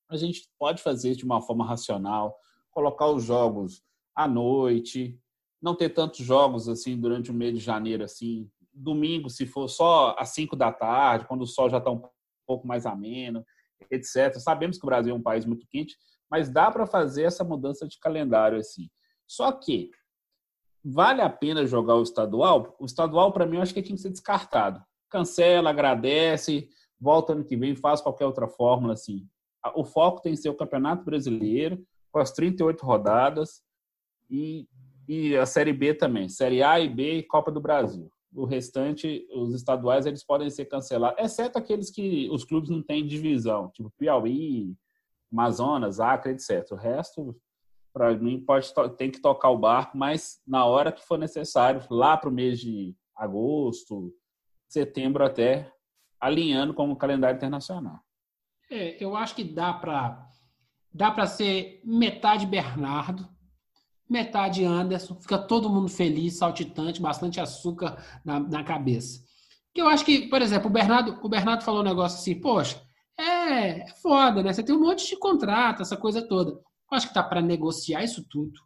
a gente pode fazer de uma forma racional, colocar os jogos à noite, não ter tantos jogos assim durante o mês de janeiro assim, domingo se for só às 5 da tarde, quando o sol já está um pouco mais ameno, etc. Sabemos que o Brasil é um país muito quente, mas dá para fazer essa mudança de calendário assim. Só que vale a pena jogar o estadual? O estadual para mim eu acho que tinha que ser descartado. Cancela, agradece, volta ano que vem, faz qualquer outra fórmula assim o foco tem que ser o Campeonato Brasileiro, com as 38 rodadas, e, e a Série B também, Série A e B e Copa do Brasil. O restante, os estaduais, eles podem ser cancelados, exceto aqueles que os clubes não têm divisão, tipo Piauí, Amazonas, Acre, etc. O resto, para mim, pode, tem que tocar o barco, mas na hora que for necessário, lá para o mês de agosto, setembro até, alinhando com o calendário internacional. É, eu acho que dá para dá para ser metade Bernardo, metade Anderson, fica todo mundo feliz, saltitante, bastante açúcar na, na cabeça. Que eu acho que, por exemplo, o Bernardo, o Bernardo falou um negócio assim, poxa, é, é foda, né? Você tem um monte de contrato, essa coisa toda. Eu acho que dá para negociar isso tudo.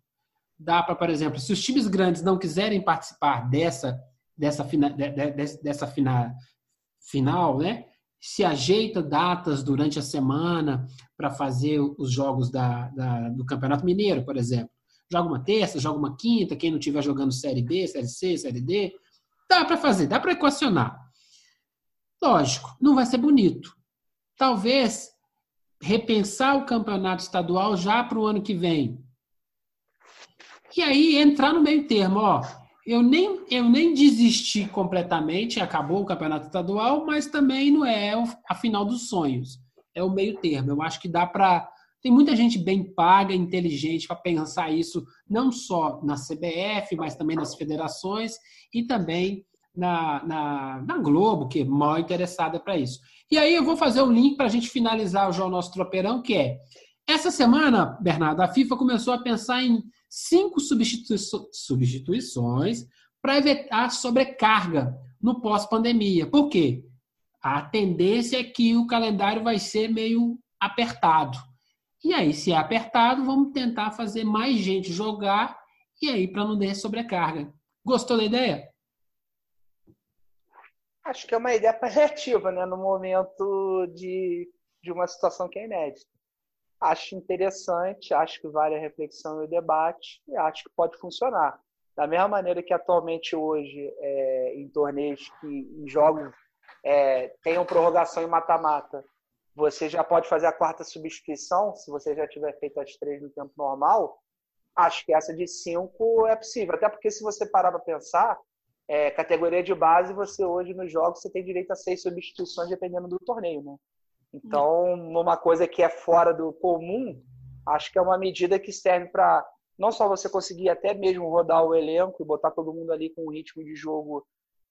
Dá para, por exemplo, se os times grandes não quiserem participar dessa dessa, fina, de, de, dessa fina, final, né? Se ajeita datas durante a semana para fazer os jogos da, da, do Campeonato Mineiro, por exemplo. Joga uma terça, joga uma quinta, quem não estiver jogando Série B, Série C, Série D. Dá para fazer, dá para equacionar. Lógico, não vai ser bonito. Talvez repensar o campeonato estadual já para o ano que vem. E aí entrar no meio termo, ó eu nem, eu nem desisti completamente, acabou o campeonato estadual, mas também não é a final dos sonhos. É o meio termo. Eu acho que dá para. Tem muita gente bem paga, inteligente para pensar isso, não só na CBF, mas também nas federações e também na, na, na Globo, que é mal interessada para isso. E aí eu vou fazer o link para a gente finalizar o nosso tropeirão, que é essa semana, Bernardo, a FIFA começou a pensar em cinco substituições para evitar sobrecarga no pós-pandemia. Por quê? A tendência é que o calendário vai ser meio apertado. E aí, se é apertado, vamos tentar fazer mais gente jogar e aí para não ter sobrecarga. Gostou da ideia? Acho que é uma ideia paliativa, né? No momento de, de uma situação que é inédita acho interessante, acho que vale a reflexão e o debate, e acho que pode funcionar. Da mesma maneira que atualmente hoje, é, em torneios que em jogos é, tenham prorrogação e mata-mata, você já pode fazer a quarta substituição, se você já tiver feito as três no tempo normal, acho que essa de cinco é possível. Até porque se você parar para pensar, é, categoria de base, você hoje nos jogos você tem direito a seis substituições dependendo do torneio, né? Então, numa coisa que é fora do comum, acho que é uma medida que serve para não só você conseguir até mesmo rodar o elenco e botar todo mundo ali com um ritmo de jogo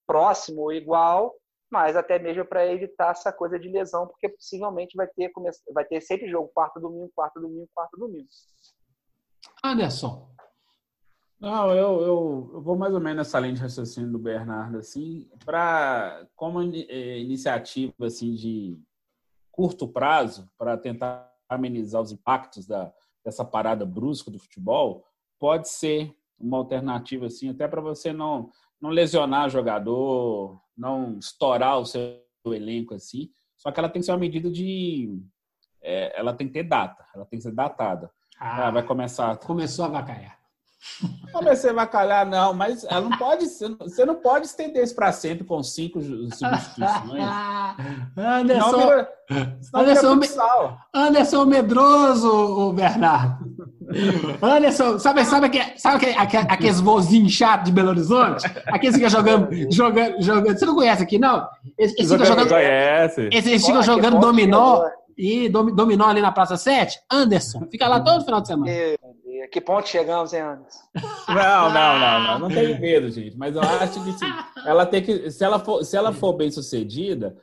próximo ou igual, mas até mesmo para evitar essa coisa de lesão, porque possivelmente vai ter, vai ter sempre jogo quarto domingo, quarto domingo, quarto domingo. Anderson. Não, eu, eu, eu, vou mais ou menos nessa linha de raciocínio do Bernardo, assim, para como eh, iniciativa assim de curto prazo, para tentar amenizar os impactos da, dessa parada brusca do futebol, pode ser uma alternativa, assim, até para você não, não lesionar jogador, não estourar o seu elenco, assim. Só que ela tem que ser uma medida de. É, ela tem que ter data, ela tem que ser datada. Ah, ela vai começar. Começou a vacaiar. Comecei a vacalhar, não, mas ela não pode, você não pode estender isso para sempre com cinco substituições. Anderson, não, Anderson, Anderson Medroso, o Bernardo. Anderson, sabe, sabe, aquele, sabe aquele, aqueles vozinhos chatos de Belo Horizonte? Aqueles que ficam jogando, jogando, jogando. Você não conhece aqui, não? Esse, esse fica jogando, conhece. Esse, esse fica jogando dominó e dominó ali na Praça 7. Anderson, fica lá todo final de semana. Que ponto chegamos, hein, Anderson? Não, não, não, não. Não tenho medo, gente. Mas eu acho que, ela tem que se ela for, se ela for bem sucedida,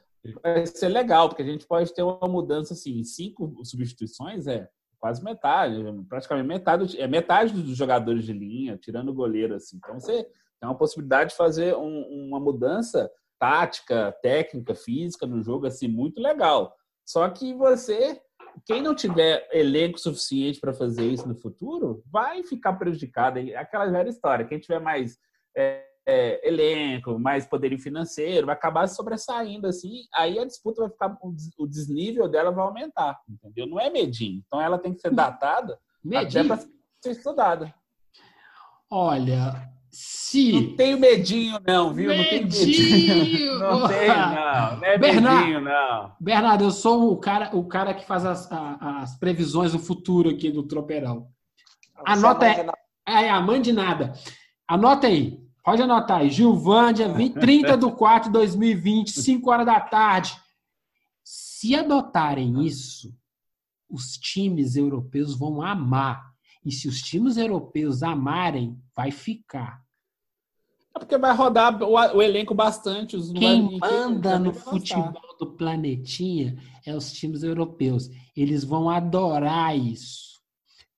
vai ser legal, porque a gente pode ter uma mudança assim, em cinco substituições é quase metade, praticamente metade, é metade dos jogadores de linha, tirando o goleiro assim. Então você tem uma possibilidade de fazer um, uma mudança tática, técnica, física no jogo assim muito legal. Só que você quem não tiver elenco suficiente para fazer isso no futuro vai ficar prejudicado. Aquela velha história. Quem tiver mais é, é, elenco, mais poderio financeiro, vai acabar sobressaindo assim. Aí a disputa vai ficar, o desnível dela vai aumentar, entendeu? Não é medinho. Então ela tem que ser datada medinho. até para ser estudada. Olha, se... Não tenho medinho, não, viu? Medinho. Não tenho medinho. Não tenho, não. Não é Bernardo, medinho, não. Bernardo, eu sou o cara, o cara que faz as, as previsões do futuro aqui do Tropeirão. Anota aí. É, a mãe de nada. Anota aí. Pode anotar aí. Gilvândia, 30 de 4 de 2020, 5 horas da tarde. Se adotarem isso, os times europeus vão amar. E se os times europeus amarem, vai ficar. É porque vai rodar o, o elenco bastante. Os, Quem vai, manda no futebol do planetinha é os times europeus. Eles vão adorar isso.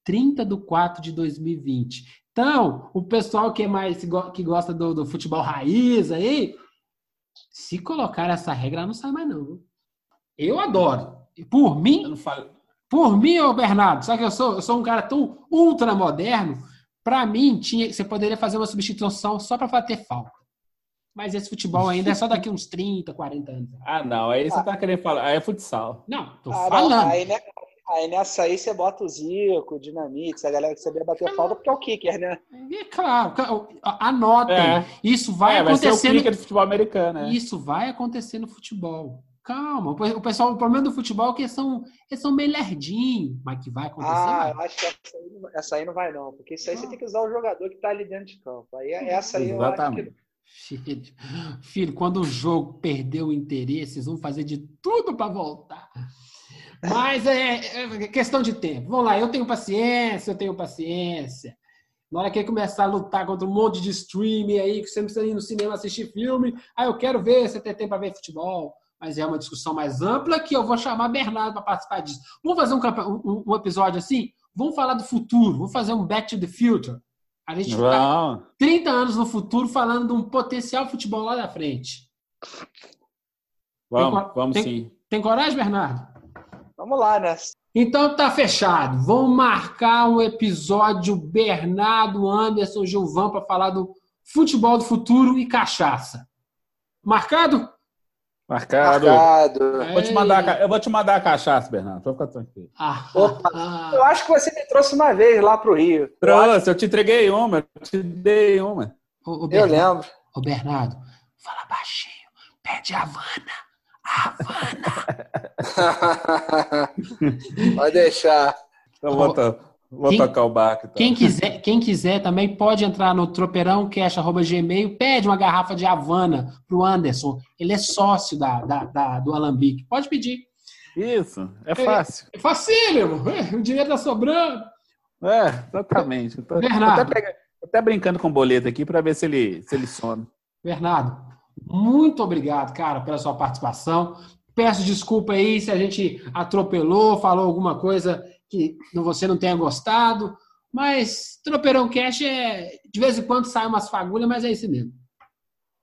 30 de 4 de 2020. Então, o pessoal que é mais que gosta do, do futebol raiz aí, se colocar essa regra, não sai mais não. Eu adoro. Por mim, Por mim, ô Bernardo, sabe que eu sou, eu sou um cara tão ultra moderno, para mim, tinha, você poderia fazer uma substituição só para bater falta. Mas esse futebol ainda é só daqui uns 30, 40 anos. Ah, não. Aí você ah. tá querendo falar. Aí é futsal. Não, tô ah, falando. Não, aí, né, aí nessa aí você bota o Zico, o Dinamite, a galera que sabia bater é, falta, porque é o kicker, né? É claro. Anotem. É. Isso vai é, acontecer. Vai ser o kicker do futebol americano, né? Isso vai acontecer no futebol. Calma, o pessoal, o problema do futebol é que eles são, eles são meio lerdinhos, mas que vai acontecer. Ah, eu acho que essa aí, essa aí, não vai, não, porque isso aí você tem que usar o jogador que tá ali dentro de campo. Aí essa aí Exatamente. eu acho que Filho, filho, quando o jogo perdeu o interesse, eles vão fazer de tudo para voltar. Mas é, é, questão de tempo. Vamos lá, eu tenho paciência, eu tenho paciência. Na hora que ele começar a lutar contra um monte de streaming aí, que você não precisa ir no cinema assistir filme, aí eu quero ver, você tem tempo para ver futebol. Mas é uma discussão mais ampla que eu vou chamar Bernardo para participar disso. Vamos fazer um, um, um, episódio assim? Vamos falar do futuro, vamos fazer um Back to the Future. A gente está 30 anos no futuro falando de um potencial futebol lá da frente. Vamos, tem, vamos tem, sim. Tem coragem, Bernardo? Vamos lá, né? Então tá fechado. Vamos marcar um episódio Bernardo, Anderson, Gilvan para falar do futebol do futuro e cachaça. Marcado? Marcado. Marcado. Vou te mandar, eu vou te mandar a cachaça, Bernardo. Vou ficar tranquilo. Ah, Opa, ah, eu acho que você me trouxe uma vez lá pro Rio. Trouxe, eu, eu te entreguei uma, eu te dei uma. Ô, ô, eu lembro. Ô, Bernardo, fala baixinho. Pede a Havana. Havana. Pode deixar. Então, volta. Vou quem, tocar o barco. Então. Quem, quiser, quem quiser também pode entrar no tropeirãocash.gmail, pede uma garrafa de Havana pro Anderson. Ele é sócio da, da, da do Alambique. Pode pedir. Isso, é fácil. É, é facílimo. É, o dinheiro tá sobrando. É, exatamente. Eu tô, Bernardo. Até, pegando, até, brincando com o boleto aqui para ver se ele, se ele some. Bernardo, muito obrigado, cara, pela sua participação. Peço desculpa aí se a gente atropelou, falou alguma coisa que você não tenha gostado, mas Tropeirão Cash é. De vez em quando sai umas fagulhas, mas é isso mesmo.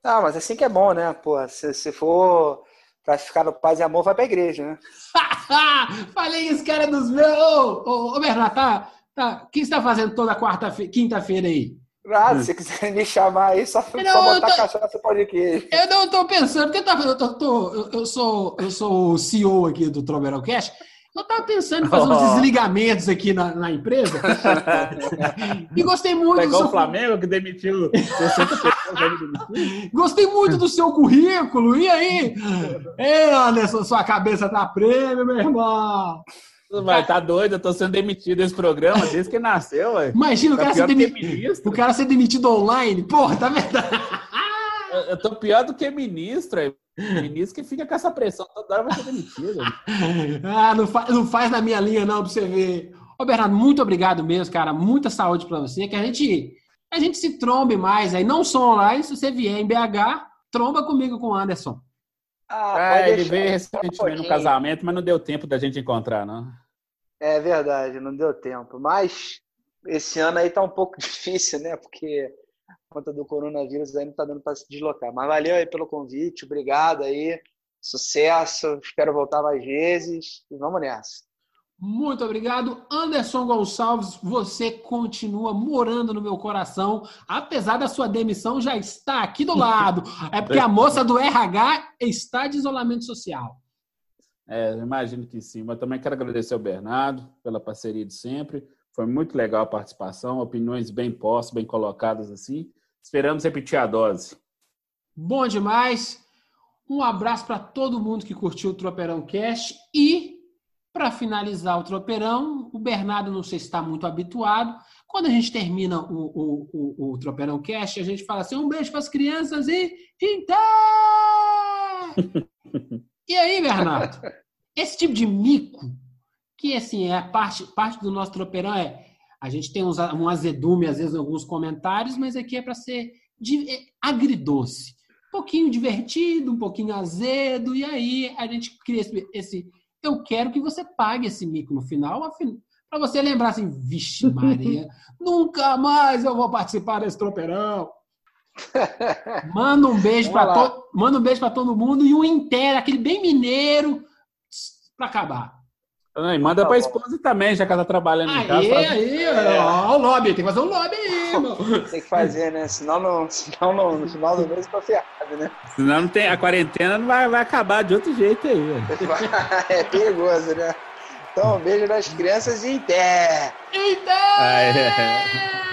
Ah, mas assim que é bom, né? Pô, se, se for pra ficar no paz e amor, vai pra igreja, né? Falei isso, cara dos meus. Ô, ô, ô Bernardo, tá, tá. O que você tá fazendo toda quarta quinta-feira aí? Ah, se quiser me chamar aí, só, não, só botar tô, cachaça pode aqui. Eu não tô pensando, porque eu, tá, eu, tô, eu, eu, sou, eu sou o CEO aqui do Troverão Cash. Eu estava pensando em fazer uns desligamentos aqui na, na empresa. e gostei muito Pegou do seu... o Flamengo que demitiu 60 pessoas. gostei muito do seu currículo. E aí? É, Anderson, sua cabeça tá prêmio, meu irmão. Mas tá doido, eu tô sendo demitido desse programa desde que nasceu, ué. Imagina tá o, cara ser demitido, o cara ser demitido online. Porra, tá verdade. Eu tô pior do que ministro, aí. Ministro que fica com essa pressão toda hora vai ser demitido. ah, não, fa não faz na minha linha, não, pra você ver. Ô, Bernardo, muito obrigado mesmo, cara. Muita saúde para você. Que a gente, a gente se trombe mais aí. Não só online, se você vier em BH, tromba comigo com o Anderson. Ah, é, ele veio recentemente no casamento, mas não deu tempo da gente encontrar, não. É verdade, não deu tempo. Mas esse ano aí tá um pouco difícil, né? Porque conta do coronavírus aí não está dando para se deslocar. Mas valeu aí pelo convite, obrigado aí, sucesso, espero voltar mais vezes e vamos nessa. Muito obrigado, Anderson Gonçalves. Você continua morando no meu coração, apesar da sua demissão já está aqui do lado. É porque a moça do RH está de isolamento social. É, imagino que sim. Mas também quero agradecer ao Bernardo pela parceria de sempre. Foi muito legal a participação, opiniões bem postas, bem colocadas assim. Esperamos repetir a dose. Bom demais. Um abraço para todo mundo que curtiu o Tropeirão Cast e para finalizar o Tropeirão, o Bernardo não sei se está muito habituado. Quando a gente termina o, o, o, o Tropeirão Cast, a gente fala assim: um beijo para as crianças e. Então! e aí, Bernardo? Esse tipo de mico que assim é parte parte do nosso tropeirão é a gente tem uns, um azedume às vezes em alguns comentários, mas aqui é para ser de, é, agridoce, um pouquinho divertido, um pouquinho azedo e aí a gente cria esse, esse eu quero que você pague esse mico no final, para você lembrar assim, vixe Maria, nunca mais eu vou participar desse tropeirão. Manda um beijo para to... manda um beijo para todo mundo e um inteiro, aquele bem mineiro para acabar. E manda Tá pra bom. esposa também, já que ela tá trabalhando em casa. Aí, aí, ó, o lobby, tem que fazer um lobby aí, irmão. Tem que fazer, né? Senão, não, senão não, no final do mês tá ferrado, né? Senão não tem, a quarentena não vai, vai acabar de outro jeito aí. É perigoso, né? Então, um beijo nas crianças e em pé! Eita! Ah, é.